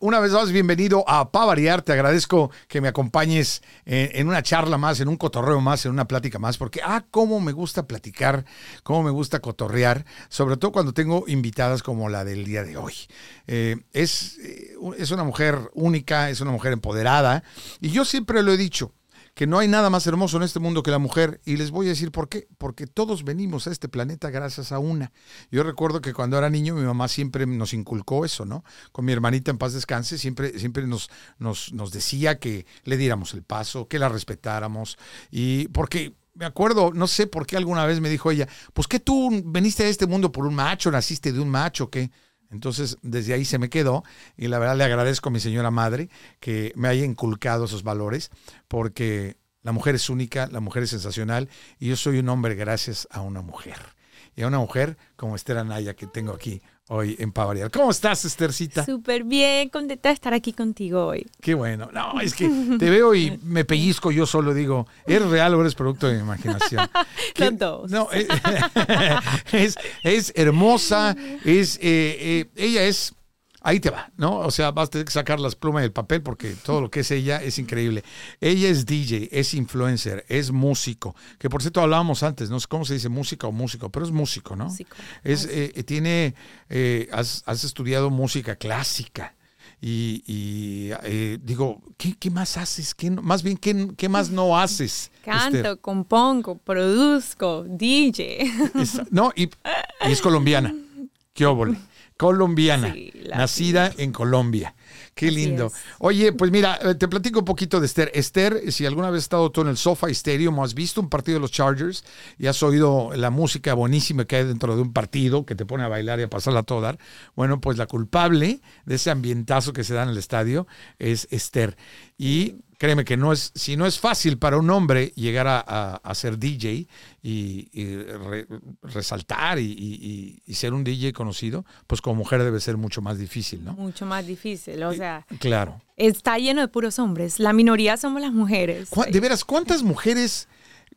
Una vez más, bienvenido a Pavariar. Te agradezco que me acompañes en, en, una charla más, en un cotorreo más, en una plática más, porque, ah, cómo me gusta platicar, cómo me gusta cotorrear, sobre todo cuando tengo invitadas como la del día de hoy. Eh, es, eh, es una mujer única, es una mujer empoderada, y yo siempre lo he dicho que no hay nada más hermoso en este mundo que la mujer. Y les voy a decir por qué. Porque todos venimos a este planeta gracias a una. Yo recuerdo que cuando era niño mi mamá siempre nos inculcó eso, ¿no? Con mi hermanita en paz descanse, siempre, siempre nos, nos, nos decía que le diéramos el paso, que la respetáramos. Y porque me acuerdo, no sé por qué alguna vez me dijo ella, pues que tú veniste a este mundo por un macho, naciste de un macho, ¿qué? Entonces, desde ahí se me quedó y la verdad le agradezco a mi señora madre que me haya inculcado esos valores porque la mujer es única, la mujer es sensacional y yo soy un hombre gracias a una mujer. Y a una mujer como Esther Anaya que tengo aquí hoy en Pavarial. ¿Cómo estás, Estercita? Súper bien, contenta de estar aquí contigo hoy. Qué bueno. No, es que te veo y me pellizco yo solo, digo, ¿eres real o eres producto de mi imaginación? Los dos. No, es, es, es hermosa, es, eh, eh, ella es ahí te va, ¿no? O sea, vas a tener que sacar las plumas del papel porque todo lo que es ella es increíble. Ella es DJ, es influencer, es músico, que por cierto hablábamos antes, no sé cómo se dice música o músico, pero es músico, ¿no? Músico. Es, eh, tiene, eh, has, has, estudiado música clásica. Y, y eh, digo, ¿qué, ¿qué, más haces? ¿Qué, más bien, ¿qué, ¿qué, más no haces? Canto, Esther? compongo, produzco, DJ. Es, no, y, y, es colombiana. ¿Qué óvole? Colombiana, sí, nacida en Colombia. Qué Así lindo. Es. Oye, pues mira, eh, te platico un poquito de Esther. Esther, si alguna vez has estado tú en el SoFi Stadium o has visto un partido de los Chargers y has oído la música buenísima que hay dentro de un partido que te pone a bailar y a pasarla a todo dar, bueno, pues la culpable de ese ambientazo que se da en el estadio es Esther. Y créeme que no es, si no es fácil para un hombre llegar a, a, a ser DJ y, y re, resaltar y, y, y, ser un DJ conocido, pues como mujer debe ser mucho más difícil, ¿no? Mucho más difícil, o sea. Claro. Está lleno de puros hombres. La minoría somos las mujeres. De veras, ¿cuántas mujeres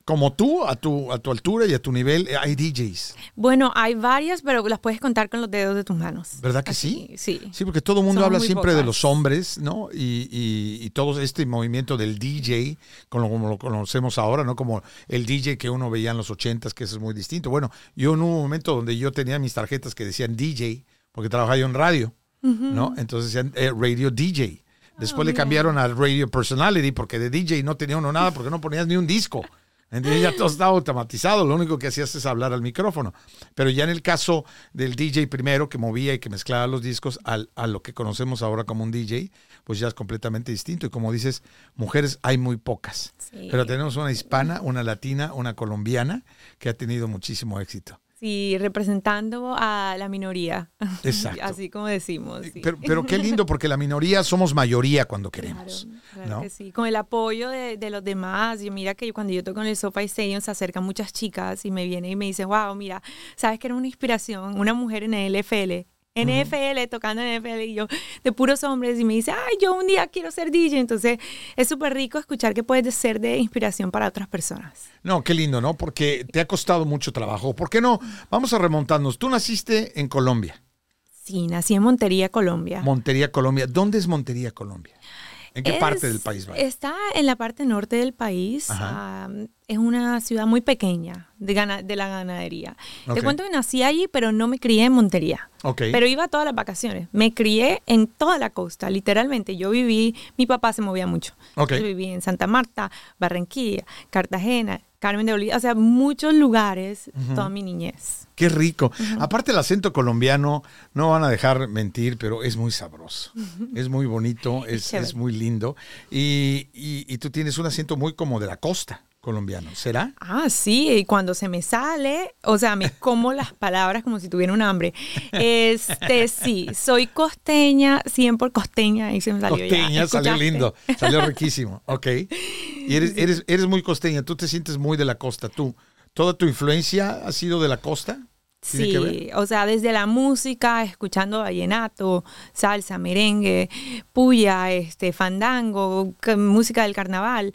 como tú, a tu, a tu altura y a tu nivel, hay DJs. Bueno, hay varias, pero las puedes contar con los dedos de tus manos. ¿Verdad que Así, sí? Sí. Sí, porque todo el mundo habla siempre de los hombres, ¿no? Y, y, y, todo este movimiento del DJ, como, como lo conocemos ahora, ¿no? Como el DJ que uno veía en los ochentas, que eso es muy distinto. Bueno, yo en un momento donde yo tenía mis tarjetas que decían DJ, porque trabajaba yo en radio, uh -huh. ¿no? Entonces decían eh, radio DJ. Después oh, le cambiaron al radio personality, porque de DJ no tenía uno nada, porque no ponías ni un disco. Entonces ya todo estaba automatizado, lo único que hacías es hablar al micrófono. Pero ya en el caso del DJ primero, que movía y que mezclaba los discos, al, a lo que conocemos ahora como un DJ, pues ya es completamente distinto. Y como dices, mujeres hay muy pocas. Sí. Pero tenemos una hispana, una latina, una colombiana, que ha tenido muchísimo éxito. Sí, representando a la minoría. Exacto. Así como decimos. Sí. Pero, pero, qué lindo, porque la minoría somos mayoría cuando queremos. Claro, claro ¿no? que sí. Con el apoyo de, de, los demás. Y mira que cuando yo toco en el SoFi Stadium se acercan muchas chicas y me vienen y me dicen, wow, mira, sabes que era una inspiración, una mujer en el NFL. NFL, uh -huh. tocando en NFL, y yo, de puros hombres, y me dice, ay, yo un día quiero ser DJ. Entonces, es súper rico escuchar que puedes ser de inspiración para otras personas. No, qué lindo, ¿no? Porque te ha costado mucho trabajo. ¿Por qué no? Vamos a remontarnos. Tú naciste en Colombia. Sí, nací en Montería, Colombia. Montería, Colombia. ¿Dónde es Montería, Colombia? ¿En qué es, parte del país va? Está en la parte norte del país. Um, es una ciudad muy pequeña de, gana, de la ganadería. Okay. Te cuento que nací allí, pero no me crié en Montería. Okay. Pero iba todas las vacaciones. Me crié en toda la costa, literalmente. Yo viví, mi papá se movía mucho. Okay. Yo viví en Santa Marta, Barranquilla, Cartagena, Carmen de Bolívar, o sea, muchos lugares uh -huh. toda mi niñez. Qué rico. Uh -huh. Aparte el acento colombiano, no van a dejar mentir, pero es muy sabroso. Uh -huh. Es muy bonito, es, es muy lindo. Y, y, y, tú tienes un acento muy como de la costa colombiano, ¿será? Ah, sí, y cuando se me sale, o sea, me como las palabras como si tuviera un hambre. Este, sí, soy costeña, 100 por costeña, ahí se me salió Costeña, ya. salió lindo, salió riquísimo, ok. Y eres, eres, eres muy costeña, tú te sientes muy de la costa, tú. ¿Toda tu influencia ha sido de la costa? Sí, o sea, desde la música, escuchando vallenato, salsa, merengue, puya, este, fandango, música del carnaval,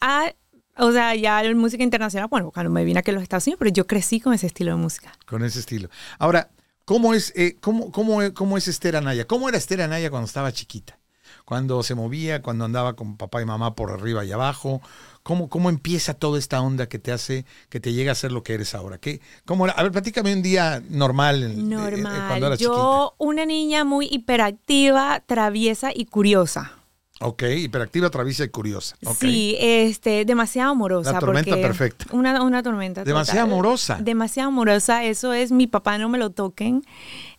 a o sea, ya la música internacional, bueno, cuando me vine aquí a los Estados Unidos, pero yo crecí con ese estilo de música. Con ese estilo. Ahora, ¿Cómo es, eh, cómo, cómo, cómo es Esther Anaya? ¿Cómo era Esther Anaya cuando estaba chiquita? Cuando se movía, cuando andaba con papá y mamá por arriba y abajo. ¿Cómo, cómo empieza toda esta onda que te hace, que te llega a ser lo que eres ahora? ¿Qué, cómo era? A ver, platícame un día normal. eh, eh, Normal. cuando eras Yo, una niña muy hiperactiva, traviesa y curiosa. Ok, hiperactiva, traviesa y curiosa. Sí, este, demasiado amorosa. La tormenta porque- perfecta. Una, una tormenta. Demasiado total. amorosa. Demasiado amorosa. Eso es, mi papá no me lo toquen.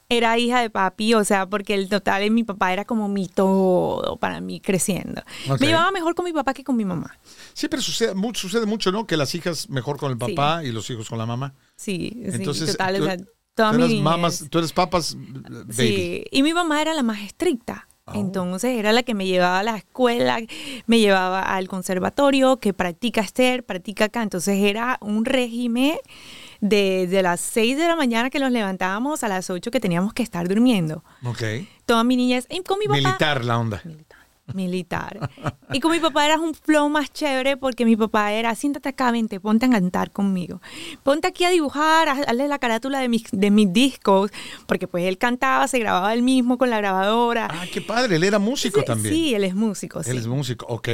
Era hija de papi, o sea, porque el total, mi papá era como mi todo para mí creciendo. Me llevaba mejor con mi papá que con mi mamá. Siempre sucede, sucede mucho, ¿no? Que las hijas mejor con el Sí. papá y los hijos con la mamá. Sí, Entonces, sí, total. tú, o sea, toda tú mi eres mamas, tú eres papas baby. Sí, y mi mamá era la más estricta. Oh. Entonces era la que me llevaba a la escuela, me llevaba al conservatorio, que practica Esther, practica acá. Entonces era un régimen de, de las 6 de la mañana que nos levantábamos a las 8 que teníamos que estar durmiendo. Ok. Toda mi niñez, y con mi papá. Militar la onda. Militar. Militar. Y con mi papá era un flow más chévere porque mi papá era, siéntate acá, vente, ponte a cantar conmigo. Ponte aquí a dibujar, a- hazle la carátula de mis, de mis discos, porque pues él cantaba, se grababa él mismo con la grabadora. Ah, qué padre, él era músico Sí, también. Sí, él es músico, sí. Él es músico, ok.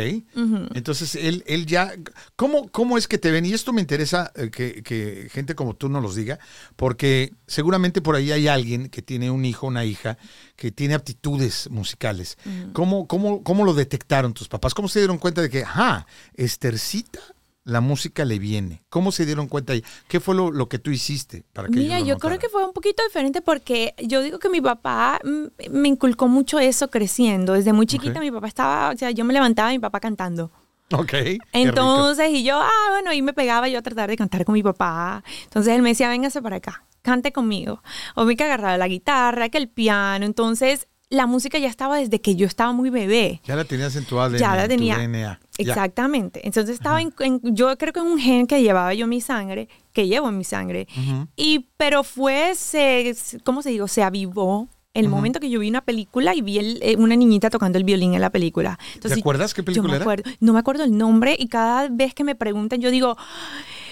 Entonces, él, él ya... ¿cómo, ¿Cómo es que te ven? Y esto me interesa eh, que, que gente como tú nos los diga, porque seguramente por ahí hay alguien que tiene un hijo, una hija, que tiene aptitudes musicales. ¿Cómo, cómo, ¿Cómo lo detectaron tus papás? ¿Cómo se dieron cuenta de que, ajá, Estercita, la música le viene? ¿Cómo se dieron cuenta? ahí? ¿Qué fue lo, lo que tú hiciste para que Mira, yo creo que fue un poquito diferente porque yo digo que mi papá mm, me inculcó mucho eso creciendo. Desde muy chiquita mi papá estaba, o sea, yo me levantaba y mi papá cantando. Ok. Entonces, y yo, ah, bueno, y me pegaba yo a tratar de cantar con mi papá. Entonces él me decía, véngase para acá, cante conmigo. O me que agarraba la guitarra, que el piano. Entonces, la música ya estaba desde que yo estaba muy bebé. Ya la tenías en tu ADN, Ya la en tu tenía. DNA. Ya. Exactamente. Entonces estaba en, en- yo creo que es un gen que llevaba yo en mi sangre, que llevo en mi sangre. Y, pero fue, se, ¿cómo se digo? Se avivó el momento que yo vi una película y vi el- eh, una niñita tocando el violín en la película. Entonces, acuerdas qué yo película me era? acuerdo- No me acuerdo el nombre y cada vez que me preguntan yo digo,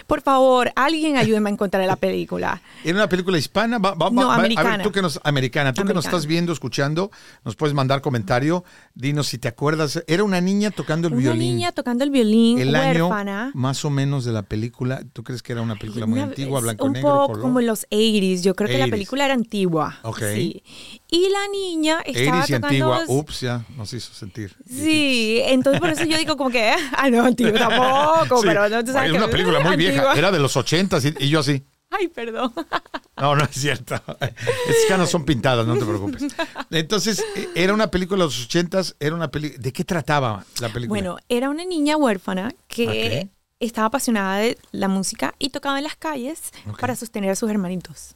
por favor, alguien ayúdeme a encontrar la película. ¿Era una película hispana? Va- va- No, va- a ver, americana. tú que nos, americana. Tú que nos Americana. estás viendo, escuchando, nos puedes mandar comentario. Dinos si te acuerdas. Era una niña tocando el Una violín. niña tocando el violín, el año más o menos de la película. ¿Tú crees que era una película muy Una- antigua, blanco un negro, poco color? como en los 80s. Yo creo que la 80s. película era antigua. Ok. Sí. Y la niña estaba 80s y tocando. antigua. Ups, ya nos hizo sentir. Sí, entonces por eso yo digo como que, ah, no, antigua tampoco, Sí. pero no, tú sabes que una película muy vieja. antigua. Era de los ochentas y, y yo así. Ay, perdón. No, no es cierto. Estas canas son pintadas, no te preocupes. Entonces, eh, era una película de los ochentas, era una película. ¿De qué trataba la película? Bueno, era una niña huérfana que Ok. estaba apasionada de la música y tocaba en las calles Ok. para sostener a sus hermanitos.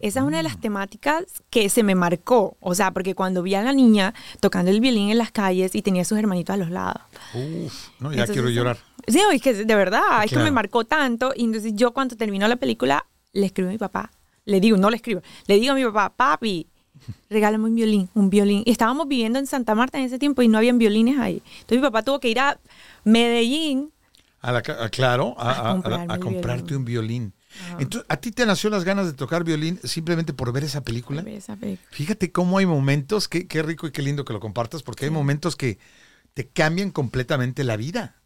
Esa es una de Mm. las temáticas que se me marcó, o sea, porque cuando vi a la niña tocando el violín en las calles y tenía a sus hermanitos a los lados. Uf, no, ya Entonces, quiero llorar. Sí, es que de verdad, es que me marcó tanto. Y entonces yo cuando terminó la película, le escribo a mi papá. Le digo, no le escribo, le digo a mi papá, papi, regálame un violín, un violín. Y estábamos viviendo en Santa Marta en ese tiempo y no habían violines ahí. Entonces mi papá tuvo que ir a Medellín. A la a- claro, a, comprarte violín. un violín. Entonces, ¿a ti te nació las ganas de tocar violín simplemente por ver esa película? ver esa película. Fíjate cómo hay momentos, qué, qué rico y qué lindo que lo compartas, porque hay momentos que te cambian completamente la vida.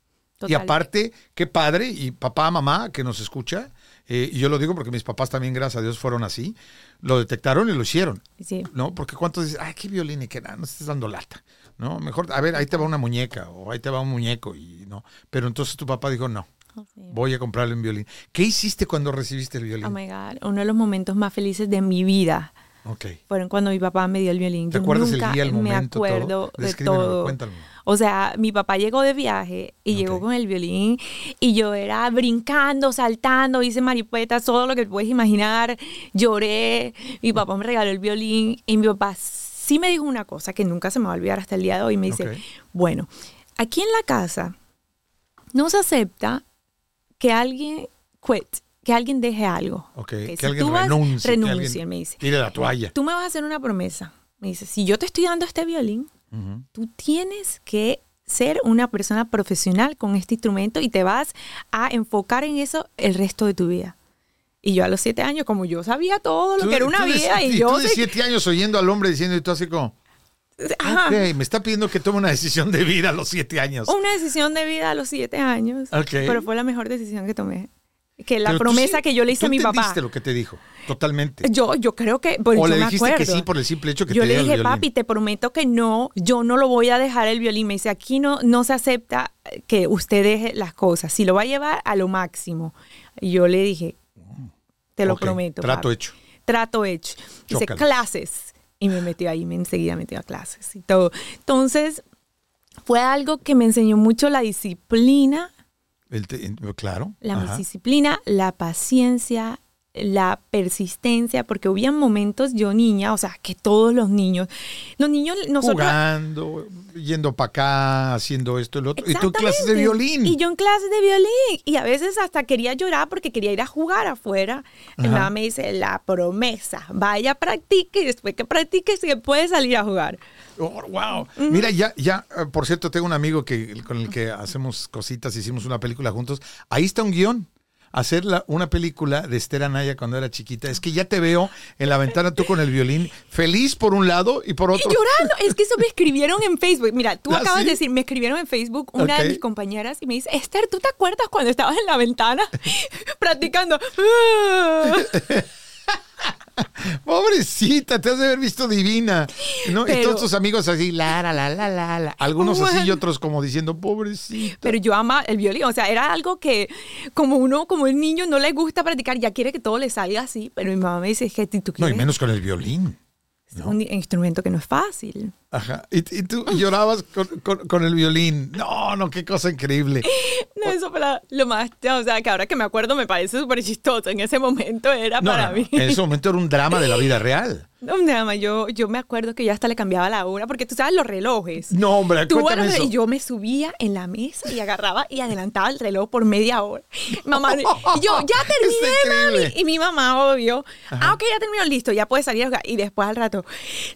Y aparte, qué padre, y papá, mamá que nos escucha, eh, y yo lo digo porque mis papás también, gracias a Dios, fueron así, lo detectaron y lo hicieron. Sí. ¿No? Porque cuántos dicen, ay, qué violín y que nada, no estés dando lata. ¿No? Mejor, a ver, ahí te va una muñeca o ahí te va un muñeco y no. Pero entonces tu papá dijo, no, Oh, sí. voy a comprarle un violín. ¿Qué hiciste cuando recibiste el violín? Oh my God, uno de los momentos más felices de mi vida ok. fueron cuando mi papá me dio el violín. ¿Te Yo acuerdas el día, el me momento, todo? acuerdo de Descríbemelo, todo. O sea, mi papá llegó de viaje y llegó con el violín y yo era brincando, saltando, hice maripetas, todo lo que puedes imaginar. Lloré, mi papá me regaló el violín y mi papá sí me dijo una cosa que nunca se me va a olvidar hasta el día de hoy. Me dice, bueno, aquí en la casa no se acepta que alguien quit, que alguien deje algo. Ok, Que alguien tú vas, renuncie, que renuncie, alguien me dice. Tire la toalla. Tú me vas a hacer una promesa. Me dice, si yo te estoy dando este violín, tú tienes que ser una persona profesional con este instrumento y te vas a enfocar en eso el resto de tu vida. Y yo a los siete años, como yo sabía todo lo Tú- que era una tú de- vida, y, y yo tú de siete años oyendo al hombre diciendo y tú así como, Ajá. ok, me está pidiendo que tome una decisión de vida a los siete años. una decisión de vida a los siete años. Ok. Pero fue la mejor decisión que tomé. Que la Pero promesa sí- que yo le hice tú a mi papá. lo que te dijo, totalmente. Yo, yo creo que. Pues, o yo le me dijiste que acuerdo. sí por el simple hecho que yo te le el dije, papi, te prometo que no, yo no lo voy a dejar el violín. Me dice, aquí no, no se acepta que usted deje las cosas. Si lo va a llevar a lo máximo. Y yo le dije, te lo Ok, prometo. Trato papi. hecho. Trato hecho. Dice, clases. Y me metió ahí, me enseguida metió a clases y todo. Entonces, fue algo que me enseñó mucho la disciplina, El te- claro. la disciplina, la paciencia, la persistencia, porque hubieron momentos yo niña, o sea, que todos los niños, los niños, nosotros... Jugando, yendo para acá, haciendo esto lo otro. Y tú en clases de violín. Y yo en clases de violín. Y a veces hasta quería llorar porque quería ir a jugar afuera. Mi mamá me dice, la promesa, vaya, practique y después que practique se puede salir a jugar. Oh, wow. Mira, ya, ya, eh, por cierto, tengo un amigo que, con el que hacemos cositas, hicimos una película juntos. Ahí está un guion. Hacer la- una película de Esther Anaya cuando era chiquita. Es que ya te veo en la ventana tú con el violín, feliz por un lado y por Y otro. llorando. Es que eso me escribieron en Facebook. Mira, tú ¿Ah, acabas sí? de decir, me escribieron en Facebook una de mis compañeras y me dice, Esther, ¿tú te acuerdas cuando estabas en la ventana practicando? Pobrecita, te has de haber visto divina. ¿no? y todos tus amigos así, la, la, la, la, la, la. Algunos así y otros como diciendo, pobrecita. Pero yo ama el violín, o sea, era algo que como uno, como el niño no le gusta practicar, ya quiere que todo le salga así, pero mi mamá me dice, que tú No, y quieres menos con el violín. Es un instrumento que no es fácil. Ajá. Y, y tú llorabas con, con- con el violín. No, no, qué cosa increíble. No, eso para lo más, o sea, que ahora que me acuerdo me parece súper chistoso. En ese momento era No, para no. mí. En ese momento era un drama de la vida real. No, nada más, yo, yo me acuerdo que yo hasta le cambiaba la hora, porque tú sabes los relojes. No, hombre, Tú cuéntame eso. y yo me subía en la mesa y agarraba y adelantaba el reloj por media hora. Mamá, y yo, ya terminé, mami. Y mi mamá, obvio, ah, ok, ya terminó, listo, ya puedes salir. Y después al rato,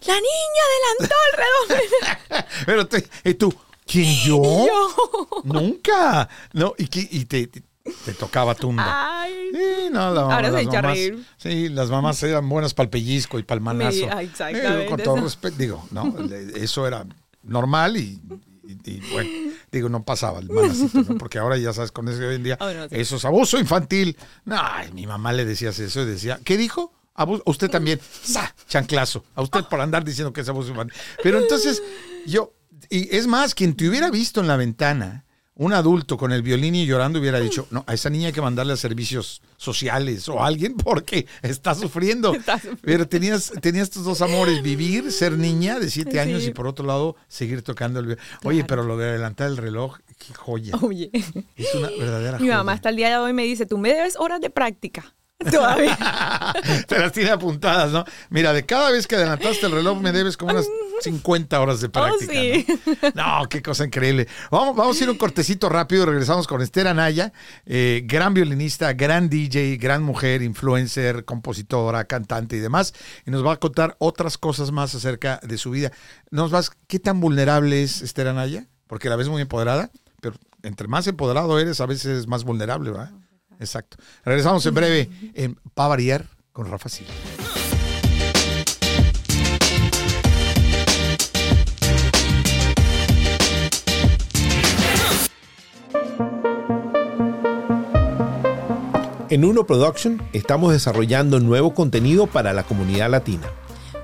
la niña adelantó el reloj. Pero y tú, ¿quién yo? yo, Nunca. No, y, y te, te- te tocaba tumba. ay. Sí, no, la- Ahora las mamás- reír. Sí, las mamás eran buenas para el pellizco y para el manazo. Me- exactamente, Eh, con todo respeto, digo, no, eso era normal y, y- y, bueno, digo, no pasaba el manacito, ¿no? Porque ahora ya sabes, con eso hoy en día, Oh, no, sí. eso es abuso infantil. Ay, mi mamá le decías eso y decía, ¿qué dijo? Abuso, usted también, ¡sa! chanclazo, a usted por andar diciendo que es abuso infantil. Pero entonces, yo, y es más, quien te hubiera visto en la ventana, un adulto con el violín y llorando hubiera dicho, no, a esa niña hay que mandarle a servicios sociales o a alguien porque está sufriendo. Está sufriendo. Pero tenías, tenías tus dos amores, vivir, ser niña de siete Sí. años y por otro lado seguir tocando el violín. Oye, pero lo de adelantar el reloj, qué joya. Oye, Es una verdadera mi joya. mamá hasta el día de hoy me dice, tú me debes horas de práctica. Todavía. Te las tiene apuntadas, ¿no? Mira, de cada vez que adelantaste el reloj me debes como unas 50 horas de práctica. sí. ¿no? No, qué cosa increíble. Vamos, vamos a ir un cortecito rápido regresamos con Esther Anaya, eh, gran violinista, gran DJ, gran mujer, influencer, compositora, cantante y demás. Y nos va a contar otras cosas más acerca de su vida. Nos vas, ¿qué tan vulnerable es Esther Anaya? Porque la ves muy empoderada, pero entre más empoderado eres, a veces es más vulnerable, ¿verdad? Exacto. Regresamos en breve en Pa Variar con Rafa Silva. En Uno Production estamos desarrollando nuevo contenido para la comunidad latina.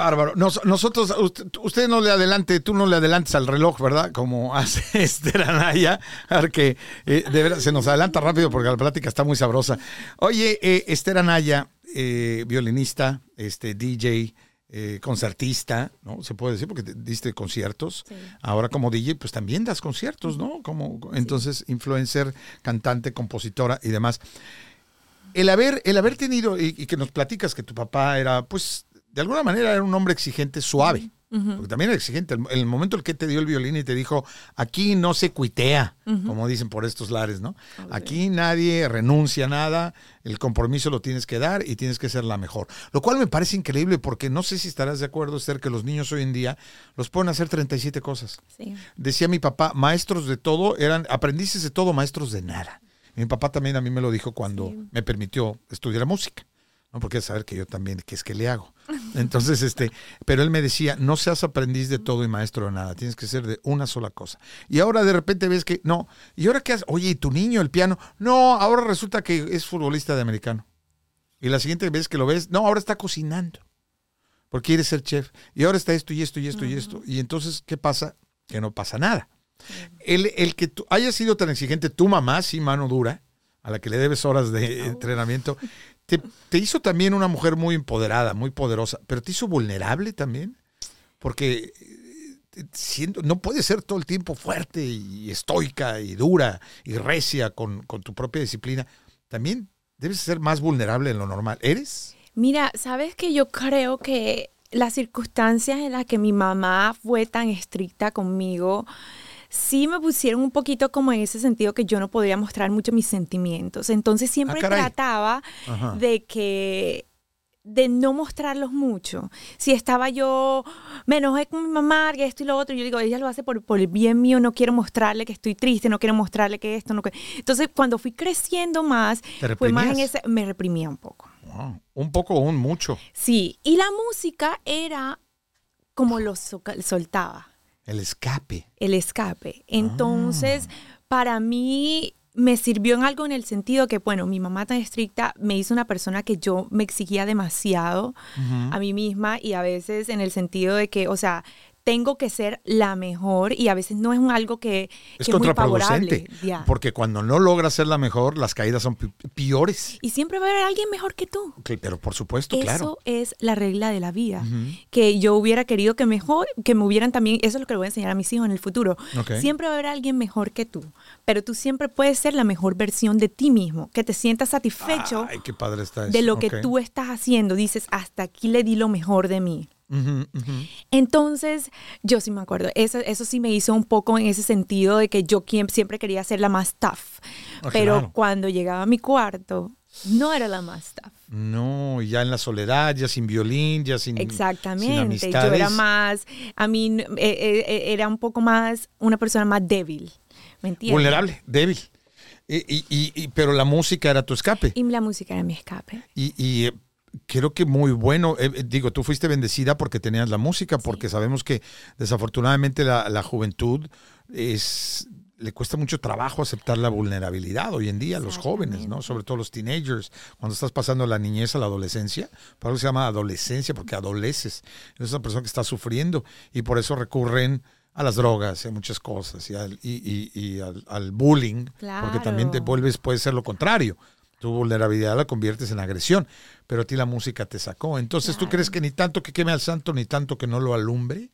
Bárbaro. Nos- nosotros, usted, usted no le adelante, tú no le adelantes al reloj, ¿verdad? Como hace Esther Anaya, porque eh, de verdad se nos adelanta rápido porque la plática está muy sabrosa. Oye, eh, Esther Anaya, eh, violinista, este, DJ, eh, concertista, ¿no? Se puede decir porque te- diste conciertos. Ahora como DJ, pues también das conciertos, ¿no? Como entonces influencer, cantante, compositora y demás. el haber, el haber tenido, y, y que nos platicas que tu papá era, pues, de alguna manera era un hombre exigente, suave. Porque también era exigente. El, el momento en que te dio el violín y te dijo, aquí no se cuitea, como dicen por estos lares, ¿no? Aquí nadie renuncia a nada, el compromiso lo tienes que dar y tienes que ser la mejor. Lo cual me parece increíble porque no sé si estarás de acuerdo, Esther, que los niños hoy en día los a hacer 37 cosas. Sí. Decía mi papá, maestros de todo, eran aprendices de todo, maestros de nada. Mi papá también a mí me lo dijo cuando Sí. me permitió estudiar música. ¿No? Porque saber que yo también, ¿qué es que le hago? Entonces, este, pero él me decía, no seas aprendiz de todo y maestro de nada, tienes que ser de una sola cosa. Y ahora de repente ves que, no, ¿y ahora qué haces? Oye, ¿y tu niño, el piano? No, ahora resulta que es futbolista de americano. Y la siguiente vez que lo ves, no, ahora está cocinando. Porque quiere ser chef. Y ahora está esto y esto y esto y esto. Y entonces, ¿qué pasa? Que no pasa nada. El, el que tú hayas sido tan exigente, tu mamá, sí, mano dura, a la que le debes horas de entrenamiento, te, hizo también una mujer muy empoderada, muy poderosa, pero te hizo vulnerable también. Porque eh, siendo, no puedes ser todo el tiempo fuerte y estoica y dura y recia con, con tu propia disciplina. También debes ser más vulnerable en lo normal. ¿Eres? Mira, sabes que yo creo que las circunstancias en las que mi mamá fue tan estricta conmigo, sí me pusieron un poquito como en ese sentido que yo no podía mostrar mucho mis sentimientos. Entonces siempre Ah, trataba Ajá. de que de no mostrarlos mucho. Si estaba yo, me enojé con mi mamá, que esto y lo otro, yo digo, ella lo hace por, por el bien mío, no quiero mostrarle que estoy triste, no quiero mostrarle que esto, no que... Entonces, cuando fui creciendo más, ¿Te fue más en ese, me reprimía un poco. Wow. Un poco o un mucho. Sí, y la música era como lo soca- soltaba, El escape. el escape. Entonces, Ah. para mí me sirvió en algo en el sentido que, bueno, mi mamá tan estricta me hizo una persona que yo me exigía demasiado a mí misma y a veces en el sentido de que, o sea, tengo que ser la mejor y a veces no es un algo que, Es que muy favorable. Porque cuando no logras ser la mejor, las caídas son peores. Y siempre va a haber alguien mejor que tú. Pero por supuesto, Eso claro. es la regla de la vida. Que yo hubiera querido que mejor, que me hubieran también, eso es lo que le voy a enseñar a mis hijos en el futuro. Siempre va a haber alguien mejor que tú, pero tú siempre puedes ser la mejor versión de ti mismo, que te sientas satisfecho Ay, qué padre está eso. de lo que tú estás haciendo. Dices, hasta aquí le di lo mejor de mí. Entonces, yo sí me acuerdo, eso, eso sí me hizo un poco en ese sentido de que yo siempre quería ser la más tough, Ah, pero claro. cuando llegaba a mi cuarto, no era la más tough. No, ya en la soledad, ya sin violín, ya sin, sin Exactamente, yo amistades. era más, a mí eh, eh, eh, era un poco más, una persona más débil, ¿me entiendes? Vulnerable, débil. Y, y- y- pero la música era tu escape. Y la música era mi escape. Y, y, eh, creo que muy bueno. Eh, eh, digo, tú fuiste bendecida porque tenías la música, porque sabemos que desafortunadamente la, la juventud es le cuesta mucho trabajo aceptar la vulnerabilidad hoy en día a los jóvenes, ¿no? Sobre todo los teenagers, cuando estás pasando la niñez a la adolescencia, por eso se llama adolescencia, porque adoleces. Es una persona que está sufriendo y por eso recurren a las drogas y a muchas cosas y al, y, y- y al, al bullying, porque también te vuelves, puede ser lo contrario. Tu vulnerabilidad la conviertes en agresión, pero a ti la música te sacó. Entonces, ¿tú crees que ni tanto que queme al santo, ni tanto que no lo alumbre?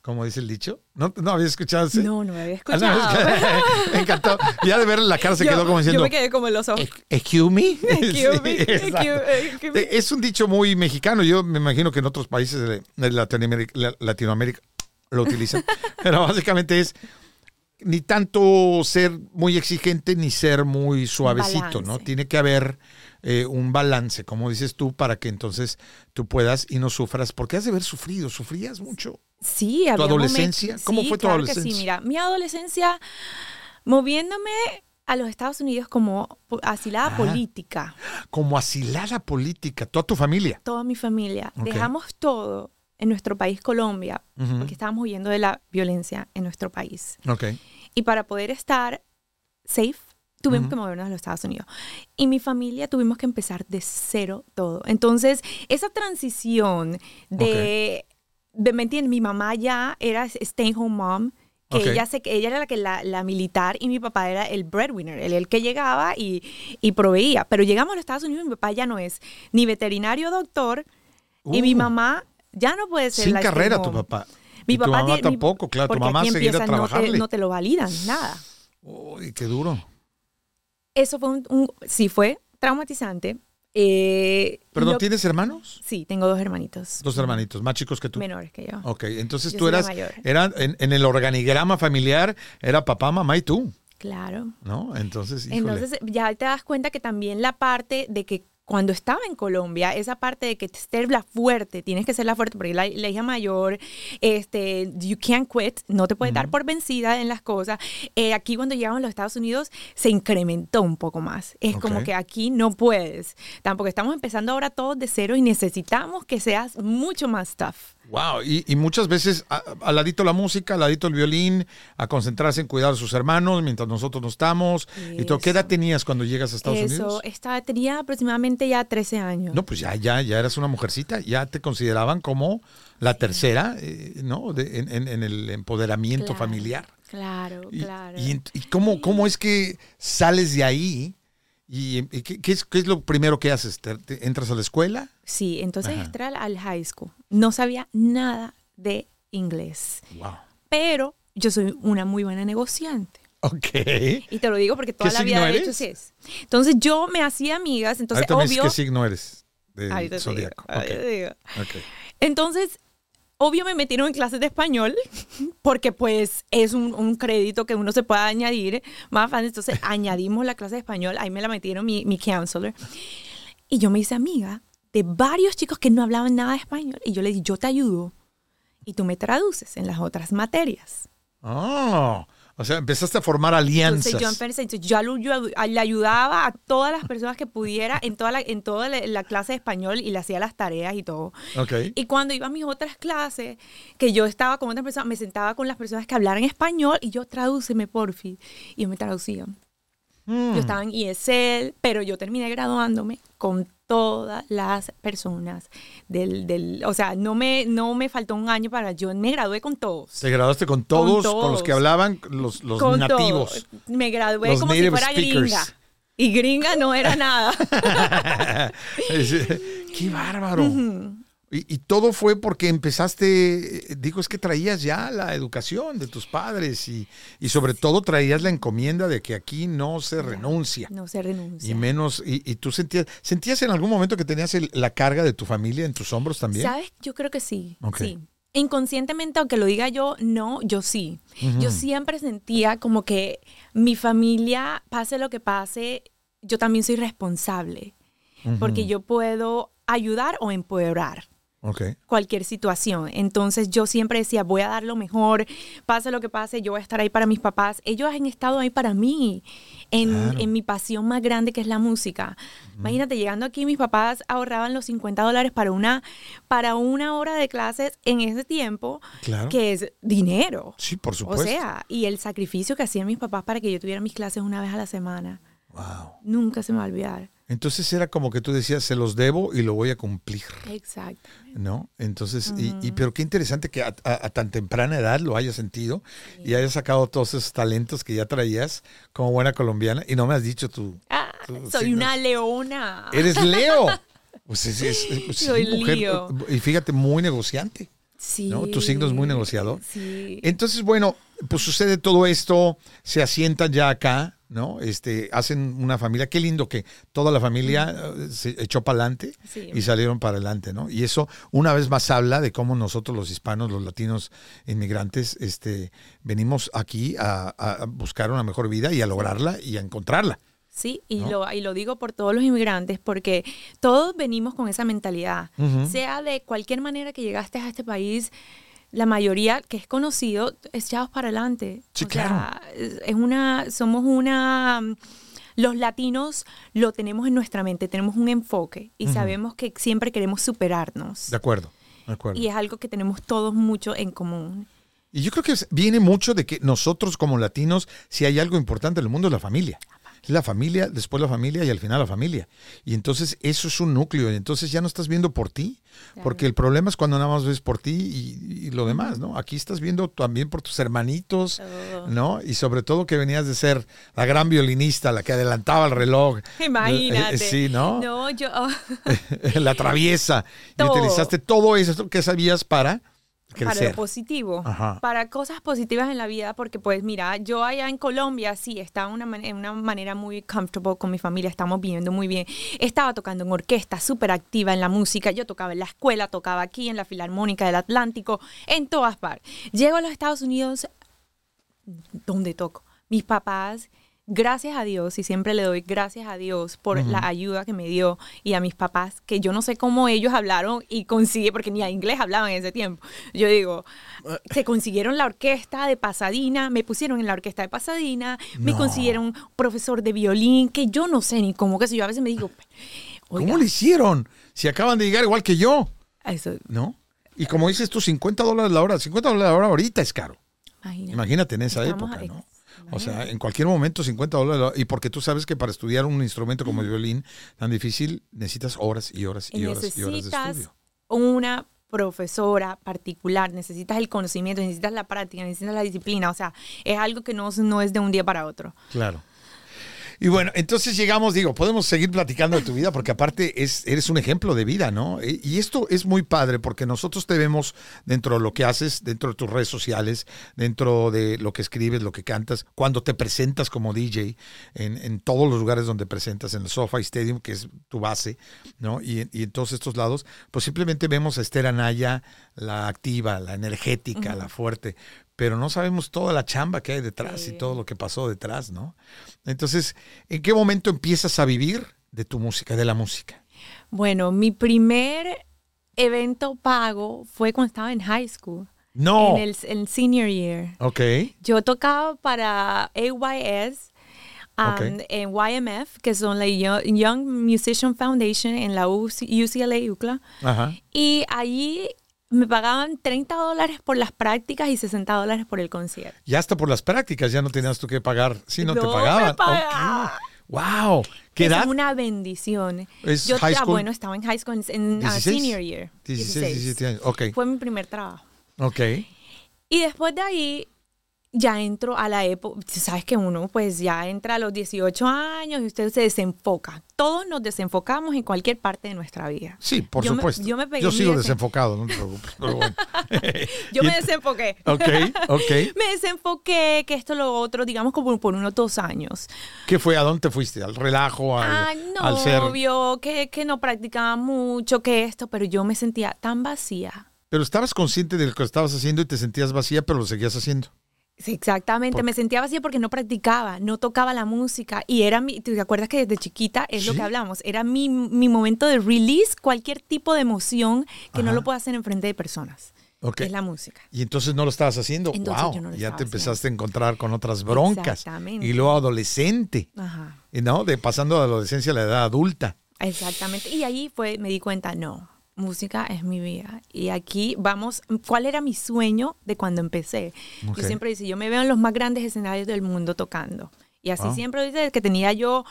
Como dice el dicho. ¿No, no habías escuchado ese? No, no me había Ah, no, escuchado. me encantó. Ya de verle la cara se Yo- quedó como diciendo. Yo me quedé como en los ojos. "Ex- Excuse me. Excuse me, Sí, exacto. excuse- excuse me. Eh, Es un dicho muy mexicano. Yo me imagino que en otros países de, Latinoamérica, la- Latinoamérica lo utilizan. Pero básicamente es ni tanto ser muy exigente ni ser muy suavecito, ¿no? Tiene que haber eh, un balance, como dices tú, para que entonces tú puedas y no sufras, porque has de haber sufrido, sufrías mucho. Sí, había adolescencia? ¿Cómo sí, fue tu claro que adolescencia? sí, mira, mi adolescencia moviéndome a los Estados Unidos como asilada Ah. política, Como asilada política, toda tu familia. toda mi familia. Dejamos todo en nuestro país, Colombia, porque estábamos huyendo de la violencia en nuestro país. Ok. Y para poder estar safe, tuvimos que movernos a los Estados Unidos. Y mi familia tuvimos que empezar de cero todo. Entonces, esa transición de, de ¿me entiendes? Mi mamá ya era stay home mom, que ella, se, ella era la, que, la, la militar y mi papá era el breadwinner, el, el que llegaba y, y proveía. Pero llegamos a los Estados Unidos y mi papá ya no es ni veterinario doctor y mi Uh. mamá ya no puede ser Sin la carrera tu papá. Mi Y tu papá mamá tiene- tampoco, claro. Tu mamá aquí seguirá a empiezan, no te, no te lo validan, nada. Uy, qué duro. Eso fue un, un- sí fue traumatizante. Eh, ¿Perdón, lo- tienes hermanos? Sí, tengo dos hermanitos. Dos hermanitos, más chicos que tú. Menores que yo. Ok, entonces Yo tú eras, mayor. era en, en el organigrama familiar, era papá, mamá y tú, Claro. ¿no? Entonces, híjole. Entonces ya te das cuenta que también la parte de que cuando estaba en Colombia, esa parte de que ser la fuerte, tienes que ser la fuerte, porque la, la hija mayor, este, you can't quit, no te puedes dar por vencida en las cosas. Eh, aquí cuando llegamos a los Estados Unidos se incrementó un poco más. Es como Ok. que aquí no puedes. Tampoco estamos empezando ahora todos de cero y necesitamos que seas mucho más tough. Wow, y, y muchas veces al ladito la música, al ladito el violín, a concentrarse en cuidar a sus hermanos mientras nosotros no estamos. Y todo. ¿Qué edad Eso. tenías cuando llegas a Estados Eso, Unidos? estaba, tenía aproximadamente ya 13 años. No, pues ya, ya, ya eras una mujercita, ya te consideraban como la tercera, eh, ¿no? De- en, en- en el empoderamiento Claro, familiar. Claro, Y, claro. y cómo, cómo es que sales de ahí? ¿Y, y qué, qué es, qué es lo primero que haces? ¿Te- te- ¿Entras a la escuela? Sí, entonces Ajá. entré al, al high school. No sabía nada de inglés, Wow. pero yo soy una muy buena negociante. Ok. Y te lo digo porque toda ¿Qué la vida de hecho sí es. Entonces yo me hacía amigas, entonces Ahorita me obvio... qué signo eres del Ahorita te digo, zodiaco. ahorita Ok, te digo. ok. Entonces, obvio me metieron en clases de español porque pues es un, un crédito que uno se puede añadir más fácil. Entonces añadimos la clase de español, ahí me la metieron mi, mi counselor. Y yo me hice amiga de varios chicos que no hablaban nada de español y yo le dije, yo te ayudo y tú me traduces en las otras materias. Oh, o sea, empezaste a formar alianzas. Entonces yo empecé, entonces, yo yo le ayudaba a todas las personas que pudiera en toda la, en toda la, la clase de español y le hacía las tareas y todo. Ok. Y cuando iba a mis otras clases, que yo estaba con otras personas, me sentaba con las personas que hablaran español y yo tradúceme, porfi. Y me traducían. Mm. Yo estaba en ESL, pero yo terminé graduándome con todas las personas del, del o sea, no me, no me faltó un año para, yo me gradué con todos. Te graduaste con todos, con, los que hablaban, los, los con nativos. todos. Me gradué Los como si fuera speakers. gringa. Y gringa no era nada. ¡Qué bárbaro! Y, y todo fue porque empezaste, eh, digo, es que traías ya la educación de tus padres y, y sobre todo traías la encomienda de que aquí no se renuncia. No se renuncia. Y menos, y, y tú sentías, ¿sentías en algún momento que tenías el- la carga de tu familia en tus hombros también? ¿Sabes? Yo creo que sí. Sí. Inconscientemente, aunque lo diga yo, no, yo sí. Yo siempre sentía como que mi familia, pase lo que pase, yo también soy responsable. Porque yo puedo ayudar o empoderar Ok. cualquier situación. Entonces yo siempre decía, voy a dar lo mejor, pase lo que pase, yo voy a estar ahí para mis papás. Ellos han estado ahí para mí, en, Claro. en mi pasión más grande que es la música. Imagínate, llegando aquí, mis papás ahorraban los 50 dólares para una, para una hora de clases en ese tiempo, Claro. que es dinero. Sí, por O supuesto. sea, y el sacrificio que hacían mis papás para que yo tuviera mis clases una vez a la semana. Wow. Nunca se me va a olvidar. Entonces era como que tú decías, se los debo y lo voy a cumplir. Exacto. ¿No? Entonces, y, y- pero qué interesante que a, a- a tan temprana edad lo hayas sentido y hayas sacado todos esos talentos que ya traías como buena colombiana y no me has dicho tú. Ah, Tú, soy sí, una no. leona. Eres Leo. Pues es, es- Soy mujer, Leo. y fíjate, muy negociante. Sí. ¿no? Tu signo es muy negociador. Sí. Entonces, bueno, pues sucede todo esto, se asientan ya acá, ¿no? Este, hacen una familia. Qué lindo que toda la familia eh, se echó para adelante Sí. y salieron para adelante, ¿no? Y eso una vez más habla de cómo nosotros los hispanos, los latinos inmigrantes, este, venimos aquí a, a buscar una mejor vida y a lograrla y a encontrarla. Sí, y, ¿no? lo, y lo digo por todos los inmigrantes, porque todos venimos con esa mentalidad. Sea de cualquier manera que llegaste a este país, la mayoría que es conocido, echados para adelante. Sí, O sea, claro. es es una, somos una... Los latinos lo tenemos en nuestra mente, tenemos un enfoque y sabemos que siempre queremos superarnos. De acuerdo, de acuerdo. Y es algo que tenemos todos mucho en común. Y yo creo que viene mucho de que nosotros como latinos, si hay algo importante en el mundo, es la familia. Es la familia, después la familia y al final la familia. Y entonces eso es un núcleo. Y entonces ya no estás viendo por ti, porque el problema es cuando nada más ves por ti y, y lo demás, ¿no? Aquí estás viendo también por tus hermanitos. ¿no? Y sobre todo que venías de ser la gran violinista, la que adelantaba el reloj. Imagínate. Eh, Sí, ¿no? No, yo... la traviesa. Y utilizaste todo eso que sabías para para lo positivo, Ajá. para cosas positivas en la vida, porque pues mira, yo allá en Colombia sí estaba una en una manera muy comfortable con mi familia, estamos viviendo muy bien. Estaba tocando en orquesta, súper activa en la música, yo tocaba en la escuela, tocaba aquí en la Filarmónica del Atlántico, en todas partes. Llego a los Estados Unidos, donde toco. Mis papás, gracias a Dios, y siempre le doy gracias a Dios por la ayuda que me dio y a mis papás, que yo no sé cómo ellos hablaron y consigue, porque ni a inglés hablaban en ese tiempo. Yo digo, se consiguieron la orquesta de Pasadena, me pusieron en la orquesta de Pasadena, me consiguieron profesor de violín, que yo no sé ni cómo, que sé yo a veces me digo, ¿Cómo le hicieron? Si acaban de llegar igual que yo, eso, ¿no? Y como dices tú, 50 dólares la hora. 50 dólares la hora ahorita es caro. imagínate. Imagínate en esa Estamos época, ¿no? O sea, en cualquier momento 50 dólares. Y porque tú sabes que para estudiar un instrumento como el violín tan difícil, necesitas horas y horas y Y horas y horas de necesitas estudio. una profesora particular, necesitas el conocimiento, necesitas la práctica, necesitas la disciplina, o sea, es algo que no, no es de un día para otro. Claro. Y bueno, entonces llegamos, digo, podemos seguir platicando de tu vida porque aparte es, eres un ejemplo de vida, ¿no? E- Y esto es muy padre porque nosotros te vemos dentro de lo que haces, dentro de tus redes sociales, dentro de lo que escribes, lo que cantas, cuando te presentas como DJ en, en todos los lugares donde presentas, en el SoFi Stadium, que es tu base, ¿no? Y, y en todos estos lados, pues simplemente vemos a Esther Anaya, la activa, la energética, la fuerte, pero no sabemos toda la chamba que hay detrás y todo lo que pasó detrás, ¿no? Entonces, ¿en qué momento empiezas a vivir de tu música, de la música? Bueno, mi primer evento pago fue cuando estaba en high school, No. en el, en senior year. Ok. Yo tocaba para AYS, um, en YMF, que son la Yo- Young Musician Foundation en la UC UCLA UCLA. Ajá. Y allí me pagaban 30 dólares por las prácticas y 60 dólares por el concierto. Ya hasta por las prácticas ya no tenías tú que pagar. Sí, no, te No me pagaban. pagaban. Wow. ¿Qué edad? Es una bendición. ¿Es Yo, high school? bueno, estaba en high school en, ah, 16? senior year. 16, 17 años. Ok. Fue mi primer trabajo. Ok. Y después de ahí ya entro a la época, sabes que uno pues ya entra a los 18 años y usted se desenfoca. Todos nos desenfocamos en cualquier parte de nuestra vida. Sí, por Yo me- supuesto. yo me pegué Yo sigo desen- desenfocado, no te preocupes. Pero bueno. Yo me desenfoqué. Ok, ok. Me desenfoqué, que esto, lo otro, digamos como por unos dos años. ¿Qué fue? ¿A dónde te fuiste? ¿Al relajo? ¿Al, al ser? novio, que, que no practicaba mucho, que esto, pero yo me sentía tan vacía. Pero estabas consciente de lo que estabas haciendo y te sentías vacía, pero lo seguías haciendo. Exactamente, me sentía vacía porque no practicaba, no tocaba la música y era mi, ¿te acuerdas que desde chiquita es lo que hablamos? Era mi, mi momento de release cualquier tipo de emoción que no lo puedo hacer en frente de personas, Ok. que es la música. Y entonces no lo estabas haciendo. Entonces wow. yo no lo ya te empezaste a encontrar con otras broncas. Exactamente. Y luego adolescente. Ajá, y ¿No? De pasando de adolescencia a la edad adulta. exactamente. Y ahí fue, me di cuenta, no, música es mi vida. Y aquí vamos, ¿cuál era mi sueño de cuando empecé? Ok. Yo siempre dice, yo me veo en los más grandes escenarios del mundo tocando. Y así Wow. siempre dice, desde que tenía yo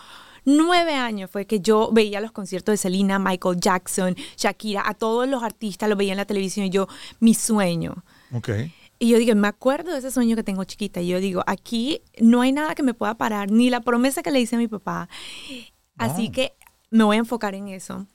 nueve años fue que yo veía los conciertos de Selena, Michael Jackson, Shakira, a todos los artistas los veía en la televisión y yo, mi sueño. Ok. Y yo digo, me acuerdo de ese sueño que tengo chiquita. Y yo digo, aquí no hay nada que me pueda parar, ni la promesa que le hice a mi papá. Así que me voy a enfocar en eso.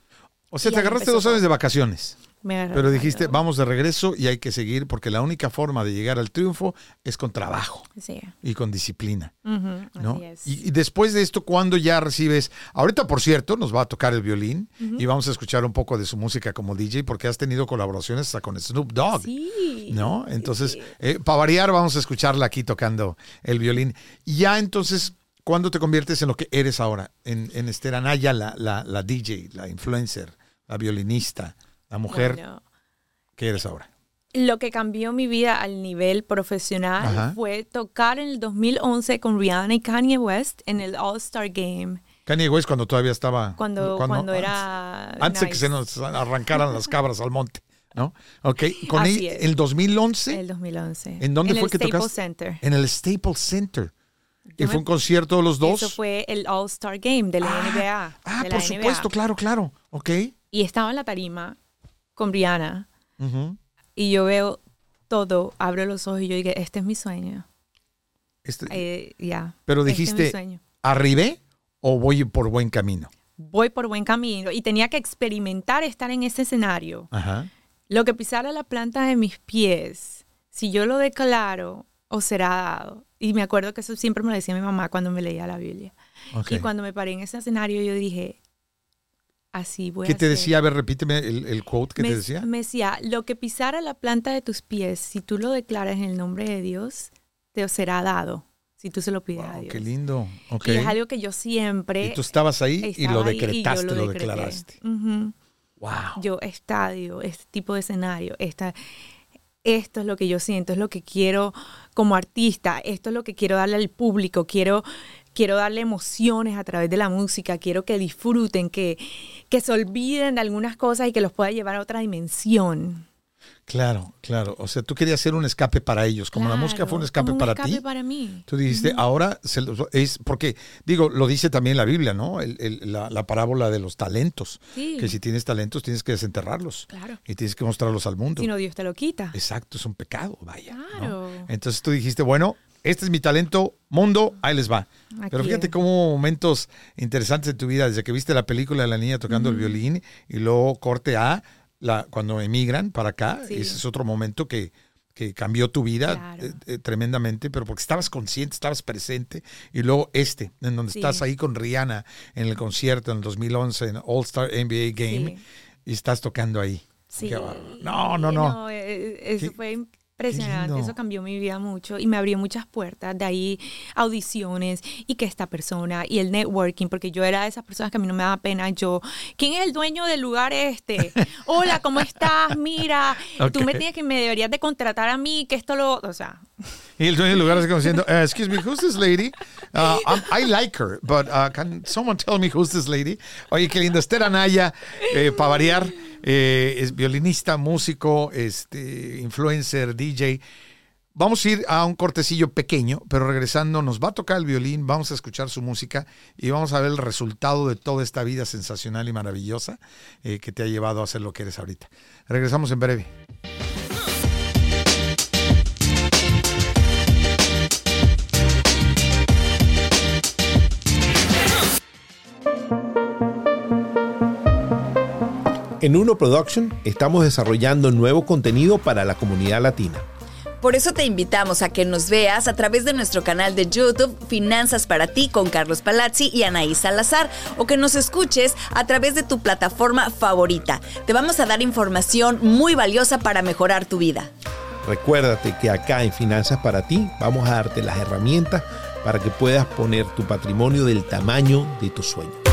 O sea, te agarraste dos años de vacaciones. Me Pero dijiste, vamos de regreso y hay que seguir porque la única forma de llegar al triunfo es con trabajo Sí. y con disciplina. Ujú, ¿no? Así es. Y, y después de esto, ¿cuándo ya recibes? Ahorita, por cierto, nos va a tocar el violín y vamos a escuchar un poco de su música como DJ porque has tenido colaboraciones hasta con Snoop Dogg. Sí. ¿No? Entonces, sí. eh, para variar, vamos a escucharla aquí tocando el violín. Y ya entonces, ¿cuándo te conviertes en lo que eres ahora? En, en Esther Anaya, la, la, la DJ, la influencer, la violinista, la mujer Bueno, que eres ahora. lo que cambió mi vida al nivel profesional Ajá. fue tocar en el 2011 con Rihanna y Kanye West en el All Star Game. Kanye West cuando todavía estaba... Cuando, cuando, era. Antes de que se nos arrancaran las cabras al monte, ¿no? Ok, con Así él, es. el 2011 El 2011. ¿En dónde en fue el que Staples tocaste? Center. en el Staples Center. Y Yo fue me- un concierto de los dos. Eso fue el All Star Game de la NBA. Ah, de la por NBA. supuesto, claro, claro. Ok. Y estaba en la tarima con Rihanna Ujú. y yo veo todo, abro los ojos y yo dije, este es mi sueño. Este- Eh, ya. pero este es dijiste. ¿arribé o voy por buen camino? Voy por buen camino y tenía que experimentar estar en ese escenario. Ajá. Lo que pisara la planta de mis pies, si yo lo declaro, os será dado. Y me acuerdo que eso siempre me lo decía mi mamá cuando me leía la Biblia. Ok. Y cuando me paré en ese escenario, yo dije, así voy ¿Qué a te hacer. decía? A ver, repíteme el, el quote que me, te decía. me decía, lo que pisara la planta de tus pies, si tú lo declaras en el nombre de Dios, te será dado, si tú se lo pides a Wow, Dios. qué lindo. Ok. Y es algo que yo siempre... Y tú estabas ahí y estaba lo y yo decretaste, lo, decreté. declaraste. Ujú. Wow. Yo, estadio, este tipo de escenario, esta, esto es lo que yo siento, es lo que quiero como artista, esto es lo que quiero darle al público, quiero, quiero darle emociones a través de la música, quiero que disfruten, que, que se olviden de algunas cosas y que los pueda llevar a otra dimensión. Claro, claro. O sea, tú querías hacer un escape para ellos. Como la música fue un escape como para escape ti. para mí. Tú dijiste, ahora se los- es porque, digo, lo dice también la Biblia, ¿no? El- el- la, la parábola de los talentos. Sí. Que si tienes talentos tienes que desenterrarlos Claro. y tienes que mostrarlos al mundo. Si no, Dios te lo quita. Exacto, es un pecado, vaya. ¿no? Claro. Entonces tú dijiste, bueno, este es mi talento, mundo, ahí les va. Pero fíjate es. cómo momentos interesantes de tu vida, desde que viste la película de la niña tocando el violín y luego corte a la, cuando emigran para acá, Sí. ese es otro momento que, que cambió tu vida Claro. eh, eh, tremendamente, pero porque estabas consciente, estabas presente, y luego este, en donde Sí. estás ahí con Rihanna en el concierto en el 2011 en All Star NBA Game Sí. y estás tocando ahí. Sí. Bárbaro. No, no, no. eh, Eso fue impresionante. Eso cambió mi vida mucho y me abrió muchas puertas. De ahí audiciones y que esta persona y el networking, porque yo era de esas personas que a mí no me daba pena. Yo, ¿quién es el dueño del lugar este? Hola, ¿cómo estás? Mira, tú me tienes que me deberías de contratar a mí, que esto lo, o sea, Y el dueño del lugar como diciendo, "Uh, excuse me, who's this lady? Uh, I like her, but uh, can someone tell me who's this lady? Oye, qué linda. Esther Anaya, eh, para variar, eh, es violinista, músico, este, influencer, DJ. Vamos a ir a un cortecillo pequeño, pero regresando nos va a tocar el violín, vamos a escuchar su música y vamos a ver el resultado de toda esta vida sensacional y maravillosa eh, que te ha llevado a ser lo que eres ahorita. Regresamos en breve. En Uno Production estamos desarrollando nuevo contenido para la comunidad latina. Por eso te invitamos a que nos veas a través de nuestro canal de YouTube Finanzas para ti con Carlos Palazzi y Anaís Salazar o que nos escuches a través de tu plataforma favorita. Te vamos a dar información muy valiosa para mejorar tu vida. Recuérdate que acá en Finanzas para ti vamos a darte las herramientas para que puedas poner tu patrimonio del tamaño de tu sueño.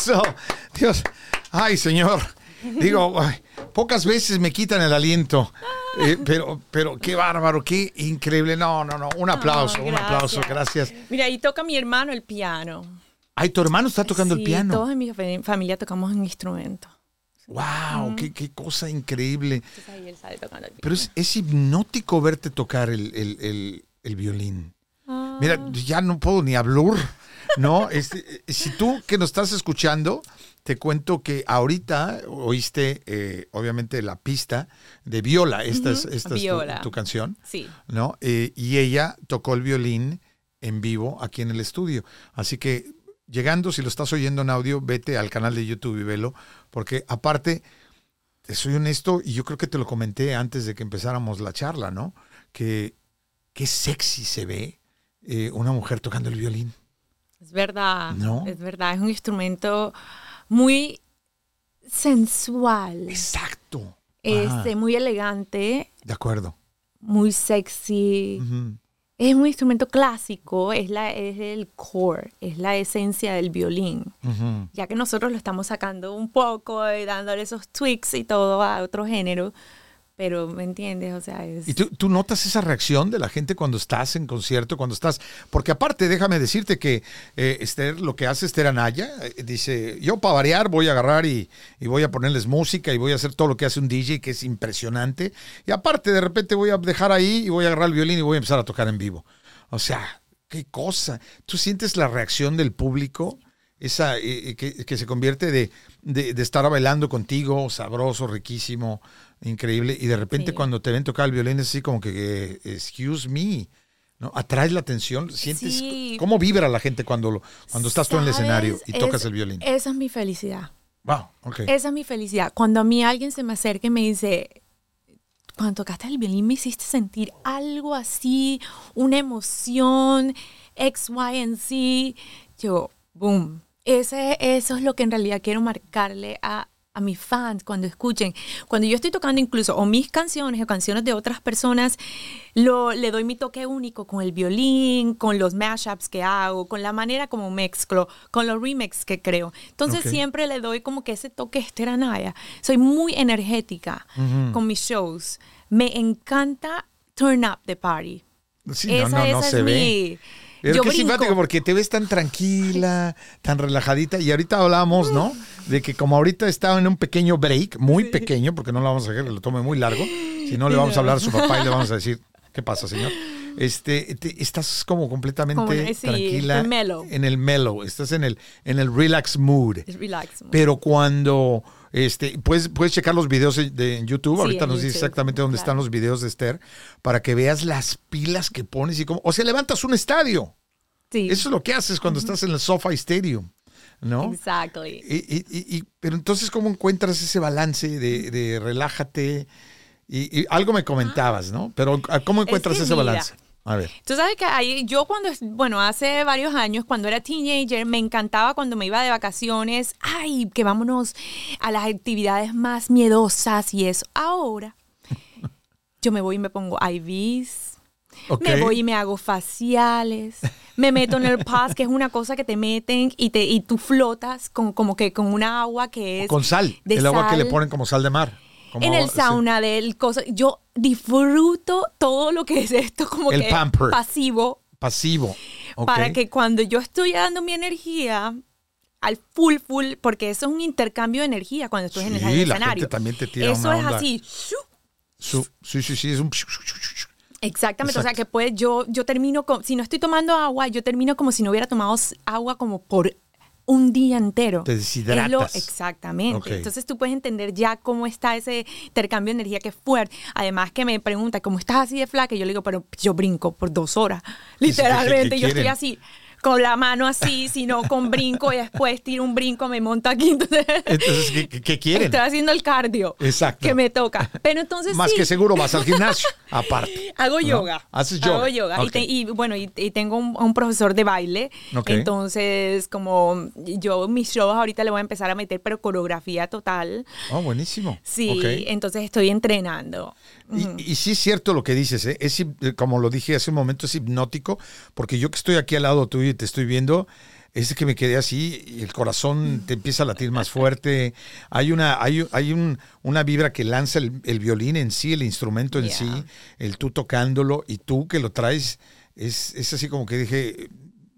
Aplauso. Dios, ay Señor. Digo, ay, pocas veces me quitan el aliento, eh, pero, pero qué bárbaro, qué increíble. No, no, no. Un aplauso, No, un aplauso. Gracias. Mira, ahí toca mi hermano el piano. Ay, tu hermano está tocando el Sí, piano. Todos en mi fa- familia tocamos un instrumento. ¡Wow! Qué, qué cosa increíble. Ahí él sale tocando el piano. Pero es, es hipnótico verte tocar el, el- el- el violín. Ah. Mira, ya no puedo ni hablar, ¿no? Este, eh, si tú que nos estás escuchando, te cuento que ahorita oíste, eh, obviamente, la pista de Viola. Esta es, esta es tu- canción, Sí. ¿no? Eh, y ella tocó el violín en vivo aquí en el estudio. Así que llegando, si lo estás oyendo en audio, vete al canal de YouTube y velo, porque aparte, te soy honesto, y yo creo que te lo comenté antes de que empezáramos la charla, ¿no? Que qué sexy se ve eh, una mujer tocando el violín. Es verdad, ¿No? es verdad, es un instrumento muy sensual, Exacto. Este, muy elegante, de acuerdo. muy sexy. Es un instrumento clásico, es, la, es el core, es la esencia del violín. Ya que nosotros lo estamos sacando un poco y dándole esos tweaks y todo a otro género, pero ¿me entiendes? O sea, es... ¿Y tú, notas esa reacción de la gente cuando estás en concierto, cuando estás? Porque aparte, déjame decirte que eh, Esther, lo que hace Esther Anaya, eh, dice, yo para variar voy a agarrar y, y voy a ponerles música y voy a hacer todo lo que hace un DJ, que es impresionante. Y aparte, de repente voy a dejar ahí y voy a agarrar el violín y voy a empezar a tocar en vivo. O sea, qué cosa. ¿Tú sientes la reacción del público? Esa eh, eh, que, que se convierte de, de, de estar bailando contigo, sabroso, riquísimo, increíble, y de repente Sí. cuando te ven tocar el violín es así como que, eh, excuse me, ¿no? Atraes la atención, sientes Sí. cómo vibra la gente cuando, lo- cuando estás tú en el escenario y tocas Es- el violín. Esa es mi felicidad. wow, ok. Esa es mi felicidad. Cuando a mí alguien se me acerca y me dice, cuando tocaste el violín me hiciste sentir algo así, una emoción, X, Y, and Z. Yo, boom. Ese, eso es lo que en realidad quiero marcarle a, a mis fans cuando escuchen. Cuando yo estoy tocando incluso o mis canciones o canciones de otras personas, lo, le doy mi toque único con el violín, con los mashups que hago, con la manera como mezclo, con los remixes que creo. Entonces siempre le doy como que ese toque Esther Anaya. Soy muy energética con mis shows. Me encanta turn up the party. Sí, no, esa no, no esa se es ve. mi... Pero yo qué brinco. simpático porque te ves tan tranquila, tan relajadita. Y ahorita hablábamos, ¿no? De que como ahorita está en un pequeño break, muy pequeño, porque no lo vamos a hacer que lo tome muy largo. Si no, le vamos a hablar a su papá y le vamos a decir, ¿qué pasa, señor? Este, te- estás como completamente Como, sí, tranquila. en mellow. En el mellow. Estás en el, en el relax mood. Relax. Pero cuando este, puedes, puedes checar los videos de, en YouTube, Sí, ahorita en nos dice exactamente dónde claro. están los videos de Esther, para que veas las pilas que pones y cómo. O sea, levantas un estadio. Sí, Eso es lo que haces cuando estás en el SoFi Stadium, ¿no? exactly. Y, y- y- y- pero entonces, ¿cómo encuentras ese balance de, de relájate? Y, y algo me comentabas, ¿no? Pero ¿cómo encuentras que ese balance? A ver. Tú sabes que ahí, yo cuando, bueno, hace varios años, cuando era teenager, me encantaba cuando me iba de vacaciones, ay, que vámonos a las actividades más miedosas y eso. Ahora, yo me voy y me pongo IVs, Ok. me voy y me hago faciales, me meto en el paz, que es una cosa que te meten y, te, y tú flotas con, como que con una agua que es... Con sal. de el agua que le sal. ponen como sal de mar. Como en el agua- sí. sauna del cosa. Yo disfruto todo lo que es esto como El que pamper. pasivo Pasivo. Para que cuando yo estoy dando mi energía al full full porque eso es un intercambio de energía cuando estás en el Sí, la gente también te tira Eso una es onda. así. sí, sí, sí, es un... Exactamente, o sea que pues yo yo termino con si no estoy tomando agua, yo termino como si no hubiera tomado agua como por un día entero. Te lo- deshidratas. exactamente. Ok. Entonces tú puedes entender ya cómo está ese intercambio de energía que es fuerte. Además que me pregunta, ¿cómo estás así de flaca? Y yo le digo, pero yo brinco por dos horas. ¿Qué- qué- qué- Literalmente. qué yo estoy así, con la mano así, sino con brinco y después tiro un brinco, me monto aquí. Entonces, Entonces, ¿qué, qué- quieren? estoy haciendo el cardio Exacto. que me toca. Pero entonces Más sí. que seguro vas al gimnasio, aparte. Hago ¿no? yoga. Haces yoga. Hago yoga. Y te- Y, bueno, y, y tengo un, un profesor de baile. Entonces, como yo mis shows ahorita le voy a empezar a meter, pero coreografía total. Oh, buenísimo. Sí, Ok. entonces estoy entrenando. Y, y sí es cierto lo que dices, ¿eh? es, eh, como lo dije hace un momento, es hipnótico, porque yo que estoy aquí al lado tuyo y te estoy viendo, es que me quedé así y el corazón te empieza a latir más fuerte. Hay una, hay, hay un, una vibra que lanza el, el violín en sí, el instrumento en Yeah. sí, el tú tocándolo y tú que lo traes, es, es así como que dije,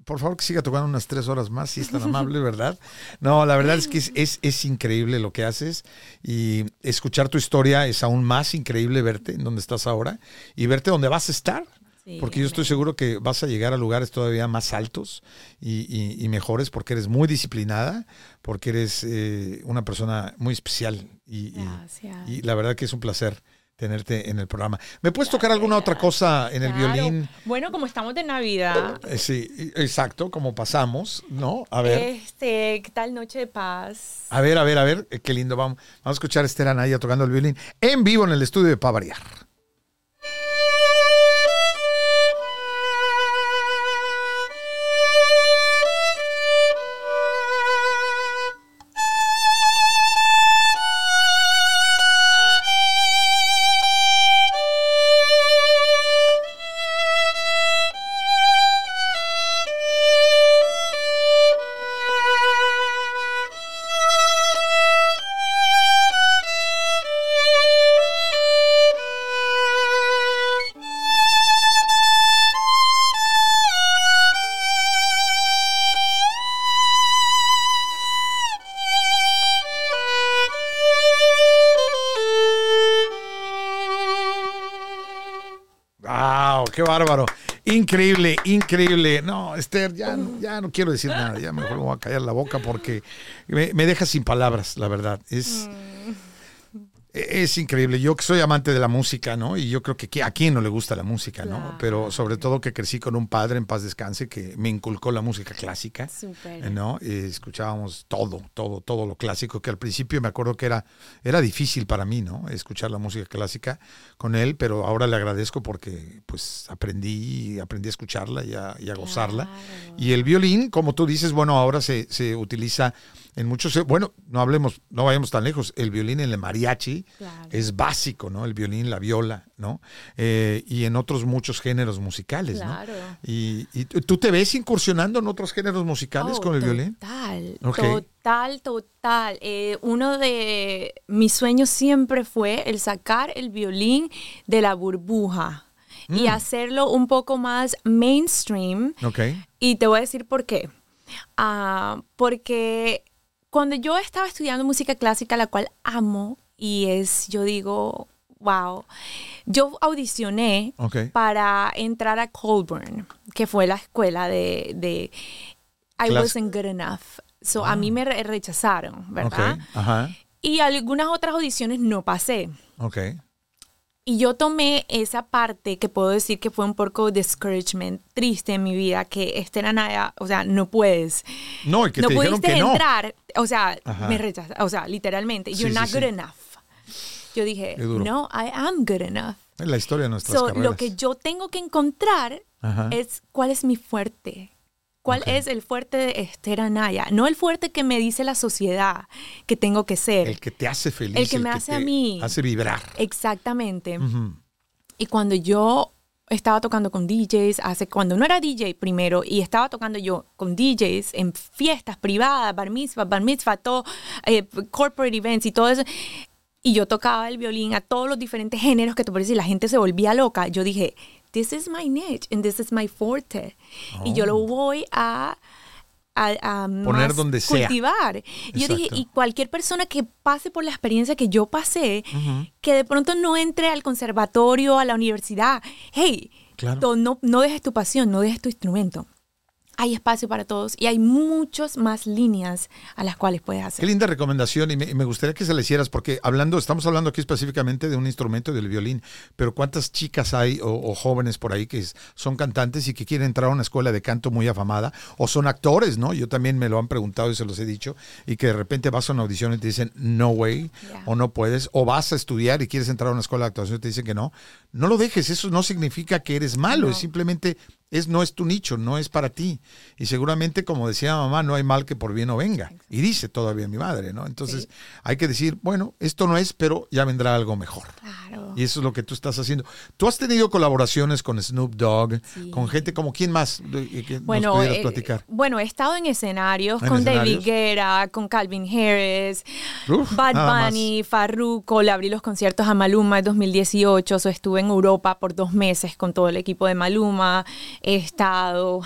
por favor que siga tocando unas tres horas más, si es tan amable, ¿verdad? No, la verdad es que es, es, es increíble lo que haces y escuchar tu historia es aún más increíble verte en donde estás ahora y verte donde vas a estar. Sí, Porque yo estoy seguro que vas a llegar a lugares todavía más altos y, y- y mejores porque eres muy disciplinada, porque eres eh, una persona muy especial y, la verdad que es un placer tenerte en el programa. ¿Me puedes tocar alguna otra cosa en el violín? Bueno, como estamos de Navidad, Eh, sí, exacto, como pasamos, ¿no? A ver. este, ¿qué tal Noche de Paz? A ver, a ver, a ver, eh, qué lindo. Vamos, vamos a escuchar a Esther Anaya tocando el violín en vivo en el estudio de Pavariar. ¡Wow! Increíble, increíble. No, Esther, ya, ya no quiero decir nada. Ya mejor me voy a callar la boca porque me, me deja sin palabras, la verdad. Es, es increíble. Yo que soy amante de la música, ¿no? Y yo creo que a quién no le gusta la música, ¿no? Pero sobre todo que crecí con un padre en paz descanse que me inculcó la música clásica. Súper. ¿no? Eh, escuchábamos todo, todo, todo lo clásico, que al principio me acuerdo que era, era difícil para mí, ¿no? Escuchar la música clásica con él, pero ahora le agradezco porque pues aprendí, aprendí a escucharla y a, y a gozarla. Claro. Y el violín, como tú dices, bueno, ahora se, se utiliza en muchos, bueno, no hablemos, no vayamos tan lejos, el violín en el mariachi Claro. es básico, ¿no? El violín, la viola, ¿no? Eh, y en otros muchos géneros musicales, Claro. ¿no? Y, y tú te ves incursionando en otros géneros musicales Oh, con el violín. Total, total, total. Eh, uno de mis sueños siempre fue el sacar el violín de la burbuja Mm. y hacerlo un poco más mainstream. Ok. Y te voy a decir por qué. Ah, porque cuando yo estaba estudiando música clásica, la cual amo, y es, yo digo, wow, yo audicioné para entrar a Colburn, que fue la escuela de, de I Clas- wasn't good enough. So a mí me re- rechazaron, ¿verdad? Ajá. Y algunas otras audiciones no pasé. Ok. Y yo tomé esa parte que puedo decir que fue un poco discouragement, triste en mi vida, que este era nada, o sea, no puedes. No, y que no te pudiste que no. entrar, o sea, Ajá. me rechazaron, o sea, literalmente, Sí, you're sí, not sí. good enough. Yo dije, no, I am good enough. Es la historia de nuestras So, carreras. lo que yo tengo que encontrar Ajá. es cuál es mi fuerte. ¿Cuál es el fuerte de Esther Anaya? No el fuerte que me dice la sociedad que tengo que ser. El que te hace feliz. El que me hace a mí. Hace vibrar. Exactamente. Y cuando yo estaba tocando con DJs, hace cuando no era DJ primero, y estaba tocando yo con DJs en fiestas privadas, bar mitzvah, bar mitzvah, todo, eh, corporate events y todo eso, y yo tocaba el violín a todos los diferentes géneros que te parece y la gente se volvía loca. Yo dije, this is my niche and this is my forte. Y yo lo voy a... a- a Oh. Poner más donde sea. cultivar. Y Yo dije, y cualquier persona que pase por la experiencia que yo pasé, que de pronto no entre al conservatorio, a la universidad, hey, Claro. no, no dejes tu pasión, no dejes tu instrumento. Hay espacio para todos y hay muchas más líneas a las cuales puedes Qué hacer. linda recomendación y me, y me gustaría que se le hicieras porque hablando, estamos hablando aquí específicamente de un instrumento del violín, pero cuántas chicas hay o, o jóvenes por ahí que son cantantes y que quieren entrar a una escuela de canto muy afamada o son actores, ¿no? Yo también me lo han preguntado y se los he dicho y que de repente vas a una audición y te dicen no way Yeah. o no puedes o vas a estudiar y quieres entrar a una escuela de actuación y te dicen que no. No lo dejes, eso no significa que eres malo, No. es simplemente es no es tu nicho, no es para ti. Y seguramente, como decía mamá, no hay mal que por bien no venga. Y dice todavía mi madre, ¿no? Entonces Sí. hay que decir, bueno, esto no es, pero ya vendrá algo mejor. Claro. Y eso es lo que tú estás haciendo. Tú has tenido colaboraciones con Snoop Dogg, Sí. con gente como quién más de- que Bueno, eh, platicar. bueno, he estado en escenarios ¿En con David? Guerra, con Calvin Harris, Uf, Bad. Bunny, Farruko, le abrí los conciertos a Maluma en 2018, so estuve en Europa por dos meses con todo el equipo de Maluma, he estado,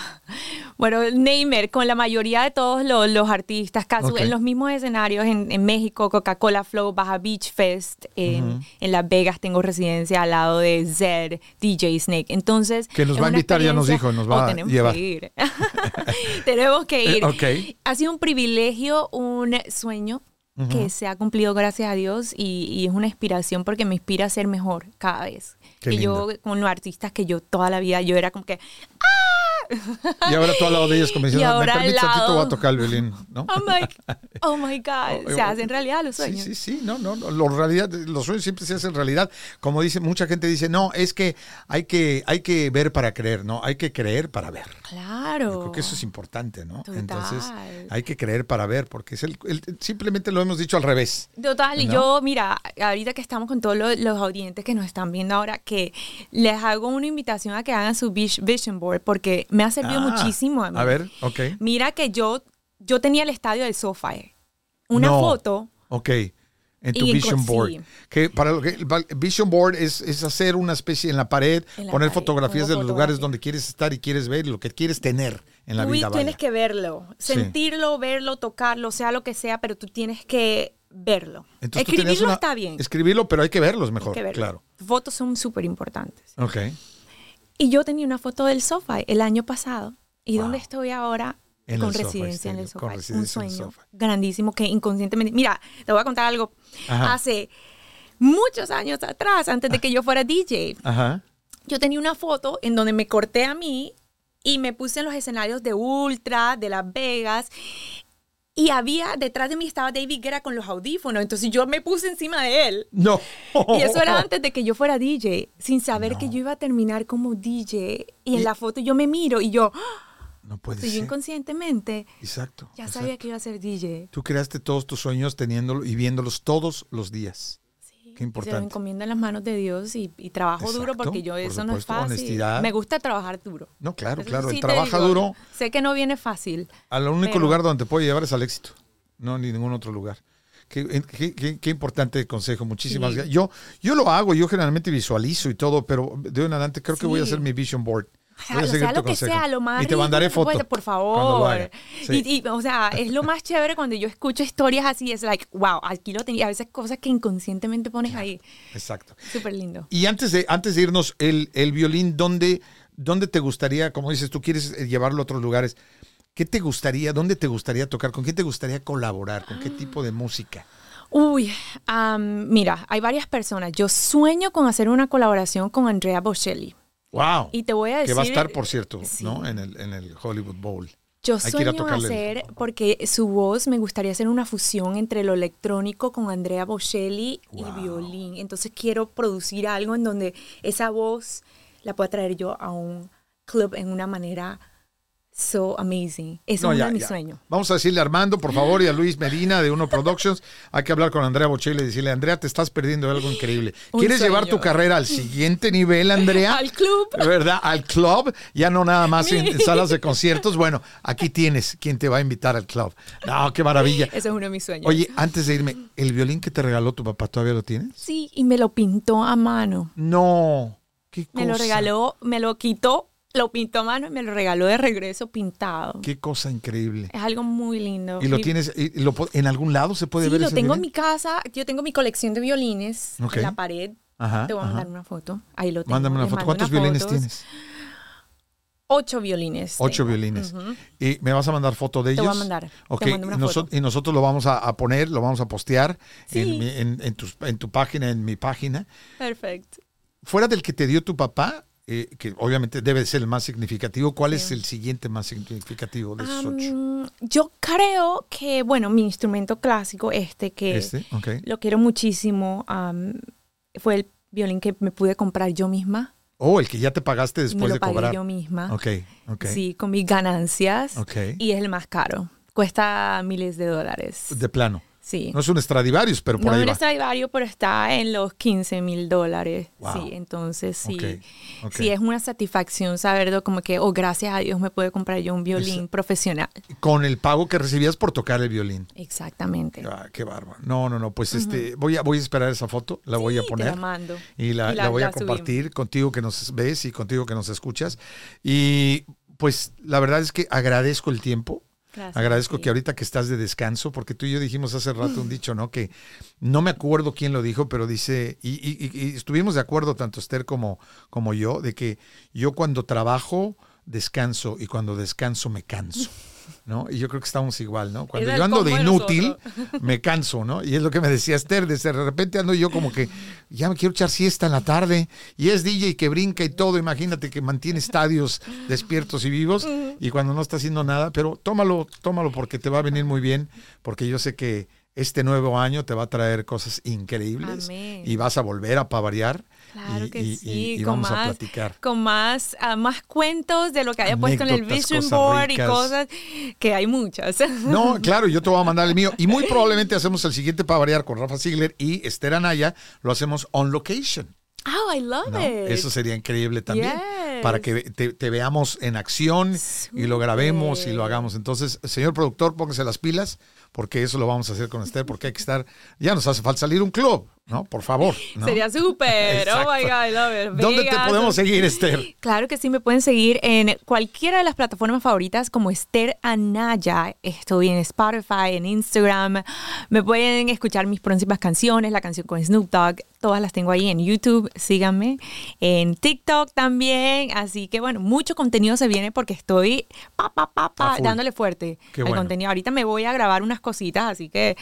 bueno, Neymar, con la mayoría de todos los, los artistas, casi Ok. en los mismos escenarios en, en México, Coca-Cola Flow, Baja Beach Fest, en, en Las Vegas tengo residencia al lado de Zed, DJ Snake, entonces... Que nos va a invitar, ya nos dijo, nos va Oh, a tenemos llevar. que ir. tenemos que ir. Eh, ok. Ha sido un privilegio, un sueño que se ha cumplido gracias a Dios y, y es una inspiración porque me inspira a ser mejor cada vez. Qué que yo, con los artistas que yo toda la vida, yo era como que, Y ahora tú al lado de ellos como diciendo, me permites tantito, voy a tocar el violín, ¿no? I'm like, oh my God, Oh, se oh, hacen realidad los Sí, sueños. sí, sí, no, no, no, los, realidad, los sueños siempre se hacen realidad. Como dice, mucha gente dice, no, es que hay que, hay que ver para creer, no, hay que creer para ver. Claro. Yo creo que eso es importante, ¿no? Total. Entonces, hay que creer para ver, porque es el, el- simplemente lo hemos dicho al revés. Total, y ¿No? yo, mira, ahorita que estamos con todos los, los audientes que nos están viendo ahora, que les hago una invitación a que hagan su vis- vision board, porque me ha servido Ah, muchísimo a mí. A ver, ok. Mira que yo, yo tenía el estadio del SoFi. Una No. foto. Ok. En tu vision board. sí. Que para lo que vision board es, es hacer una especie en la pared, En la poner pared, fotografías de los lugares fotografías. donde quieres estar y quieres ver y lo que quieres tener en la Tú vida. tienes vaya. que verlo, Sí. sentirlo, verlo, tocarlo, sea lo que sea, pero tú tienes que verlo. Entonces, tú Escribirlo una- está bien. Escribirlo, pero hay que verlos mejor. hay que verlo. Claro. Fotos son súper importantes. Ok. Y yo tenía una foto del sofá el año pasado. ¿Y Wow. dónde estoy ahora? En con residencia en el sofá. Un sueño grandísimo que inconscientemente. Mira, te voy a contar algo. Ajá. Hace muchos años atrás, antes de que yo fuera DJ, Ajá. yo tenía una foto en donde me corté a mí y me puse en los escenarios de Ultra, de Las Vegas. Y había, detrás de mí estaba David Guerra con los audífonos. Entonces yo me puse encima de él. No. Y eso era antes de que yo fuera DJ, sin saber que yo iba a terminar como DJ. Y en Y- la foto yo me miro y yo, ¡ah! No puede yo ser. inconscientemente Exacto. ya exacto. sabía que iba a ser DJ. Tú creaste todos tus sueños teniéndolo y viéndolos todos los días. Sí, Qué importante. Se lo encomiendo en las manos de Dios y, y trabajo duro Exacto, porque yo por eso no es supuesto, fácil. honestidad. Me gusta trabajar duro. No, claro, Eso claro. sí el trabaja digo. duro. Sé que no viene fácil. Al único Pero- lugar donde te puede llevar es al éxito, no ni ningún otro lugar. Qué, qué- qué- qué importante consejo, muchísimas Sí. gracias. Yo, yo lo hago, yo generalmente visualizo y todo, pero de hoy en adelante creo que voy a Sí. hacer mi vision board. O Voy a sea, lo que consejo. sea, lo más Y te mandaré ridículo que foto. pueda, por favor. Sí. Y, y, o sea, es lo más chévere cuando yo escucho historias así, es like, wow, aquí lo tenía. A veces cosas que inconscientemente pones ahí. Exacto. Súper lindo. Y antes de, antes de irnos, el, el violín, ¿dónde, ¿dónde te gustaría, como dices, tú quieres eh, llevarlo a otros lugares? ¿Qué te gustaría, dónde te gustaría tocar? ¿Con quién te gustaría colaborar? ¿Con qué tipo de música? Uy, am, mira, hay varias personas. Yo sueño con hacer una colaboración con Andrea Bocelli. ¡Wow! Y te voy a que decir. va a estar, por cierto, Sí. ¿no? En el, en el Hollywood Bowl. Yo Hay que ir a sueño hacer, porque su voz me gustaría hacer una fusión entre lo electrónico con Andrea Bocelli Wow. y violín. Entonces quiero producir algo en donde esa voz la pueda traer yo a un club en una manera so amazing. No, es uno ya, de mis ya. sueños. Vamos a decirle a Armando, por favor, y a Luis Medina de Uno Productions. Hay que hablar con Andrea Bocelli y decirle, Andrea, te estás perdiendo algo increíble. ¿Quieres llevar tu carrera al siguiente nivel, Andrea? Al club. ¿Verdad? Al club, ya no nada más en salas de conciertos. Bueno, aquí tienes quien te va a invitar al club. No, qué maravilla. Eso es uno de mis sueños. Oye, antes de irme, ¿el violín que te regaló tu papá todavía lo tienes? Sí, y me lo pintó a mano. No. ¿Qué Me lo regaló, me lo quitó, lo pintó a mano y me lo regaló de regreso pintado. Qué cosa increíble. Es algo muy lindo. ¿Y lo Mi- tienes, y lo en algún lado se puede Sí, ver lo ese tengo en mi casa. Yo tengo mi colección de violines en la pared. Ajá, Te voy a ajá. mandar una foto. Ahí lo tengo. Mándame una Les foto. ¿Cuántos violines fotos. tienes? Ocho violines. Ocho tengo. violines. ¿Y me vas a mandar foto de Te ellos? voy a mandar. Ok, Te mando una y, noso- foto. y nosotros lo vamos a, a poner, lo vamos a postear en, Sí. mi- en, en tus- en tu página, en mi página. Perfecto. Fuera del que te dio tu papá, eh, que obviamente debe ser el más significativo, ¿cuál es el siguiente más significativo de esos ocho? Yo creo que, bueno, mi instrumento clásico, este, que Este, lo quiero muchísimo, am, fue el violín que me pude comprar yo misma. Oh, el que ya te pagaste y me después lo de pagué cobrar. yo misma. Ok, ok. Sí, con mis ganancias. Ok. Y es el más caro. Cuesta miles de dólares. De plano. Sí. No es un Stradivarius, pero por No ahí es un va. Stradivarius, pero está en los 15 mil dólares. Wow. Sí, entonces sí. Sí, es una satisfacción saberlo como que, oh, gracias a Dios me puede comprar yo un violín profesional. Con el pago que recibías por tocar el violín. Exactamente. Ah, qué bárbaro. No, no, no. Pues este, voy a, voy a esperar esa foto, la voy a te poner. la mando. Y la, Y la la- voy a subimos. compartir contigo que nos ves y contigo que nos escuchas. Y pues la verdad es que agradezco el tiempo. Gracias, Agradezco sí. que ahorita que estás de descanso, porque tú y yo dijimos hace rato un dicho, ¿no? Que no me acuerdo quién lo dijo, pero dice, y, y- y- y estuvimos de acuerdo tanto Esther como, como yo, de que yo cuando trabajo descanso y cuando descanso me canso. ¿No? Y yo creo que estamos igual, ¿no? Cuando yo ando de inútil, me canso, ¿no? Y es lo que me decía Esther, de de repente ando yo como que ya me quiero echar siesta en la tarde y es DJ que brinca y todo, imagínate que mantiene estadios despiertos y vivos y cuando no está haciendo nada, pero tómalo, tómalo porque te va a venir muy bien, porque yo sé que este nuevo año te va a traer cosas increíbles Amén. y vas a volver a pavariar Claro y, que y- sí, y- con vamos a más, platicar. con más, ah, más cuentos de lo que haya puesto en el vision board ricas. y cosas que hay muchas. No, claro, yo te voy a mandar el mío. Y muy probablemente hacemos el siguiente para variar con Rafa Ziegler y Esther Anaya. Lo hacemos on location. Oh, I love ¿no? it. Eso sería increíble también. Yes. Para que te, te veamos en acción y lo grabemos y lo hagamos. Entonces, señor productor, póngase las pilas porque eso lo vamos a hacer con Esther porque hay que estar, ya nos hace falta salir un club, ¿no? Por favor. ¿no? Sería súper. Oh my. God, I love it. ¿Dónde te podemos seguir, Esther? Claro que sí, me pueden seguir en cualquiera de las plataformas favoritas como Esther Anaya. Estoy en Spotify, en Instagram. Me pueden escuchar mis próximas canciones, la canción con Snoop Dogg. Todas las tengo ahí en YouTube. Síganme. En TikTok también. Así que bueno, mucho contenido se viene porque estoy pa, pa, pa, pa, dándole fuerte Qué al bueno. contenido. Ahorita me voy a grabar unas cositas, así que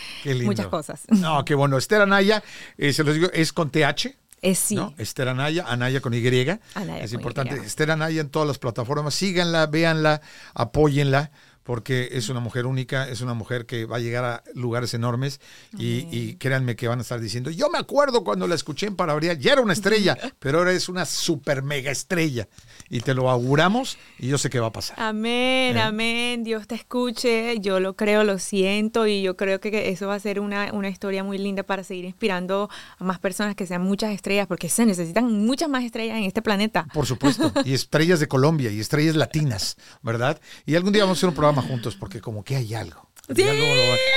muchas cosas. No, qué bueno. Esther Anaya, eh, se los digo, es con TH. Es sí. ¿no? Esther Anaya, Anaya con Y. Anaya es con importante. Y. Esther Anaya en todas las plataformas. Síganla, véanla, apóyenla, porque es una mujer única, es una mujer que va a llegar a lugares enormes y, y créanme que van a estar diciendo, yo me acuerdo cuando la escuché en Palabría, ya era una estrella, pero ahora es una super mega estrella. Y te lo auguramos y yo sé que va a pasar. Amén, ¿Eh? amén. Dios te escuche. Yo lo creo, lo siento y yo creo que que eso va a ser una, una historia muy linda para seguir inspirando a más personas que sean muchas estrellas, porque se necesitan muchas más estrellas en este planeta. Por supuesto. Y estrellas de Colombia y estrellas latinas, ¿verdad? Y algún día vamos a hacer un programa juntos porque como que hay algo. Sí. Algo-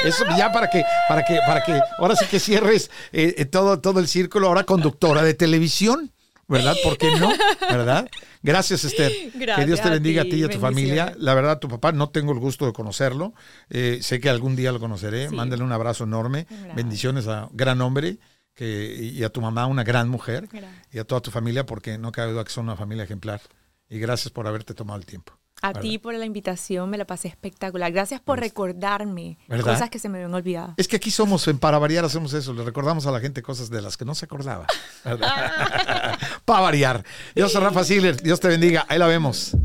Eso ya para que, para que, para que ahora sí que cierres eh, eh, todo, todo el círculo, ahora conductora de televisión, ¿verdad? ¿Por qué no? ¿Verdad? Gracias, Esther. que Gracias Dios te a bendiga a ti, ti y a tu familia. La verdad, tu papá no tengo el gusto de conocerlo. Eh, sé que algún día lo conoceré. Sí. Mándale un abrazo enorme. Gracias. Bendiciones a gran hombre que, y a tu mamá, una gran mujer. Gracias. Y a toda tu familia, porque no cabe duda que son una familia ejemplar. Y gracias por haberte tomado el tiempo. A ¿verdad? ti por la invitación, me la pasé espectacular. Gracias por recordarme ¿Verdad? cosas que se me habían olvidado. Es que aquí somos, en Para Variar hacemos eso, le recordamos a la gente cosas de las que no se acordaba. Para variar. Yo soy Rafa Ziegler, Dios te bendiga, ahí la vemos.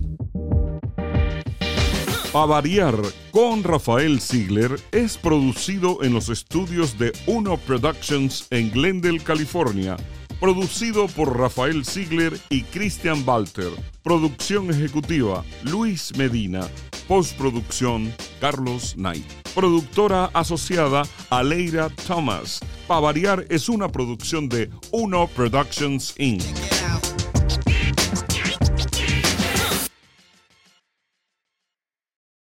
A variar con Rafael Ziegler es producido en los estudios de Uno Productions en Glendale, California. Producido por Rafael Ziegler y Christian Walter. Producción ejecutiva Luis Medina. Postproducción Carlos Knight. Productora asociada Aleira Thomas. Pa variar es una producción de Uno Productions Inc.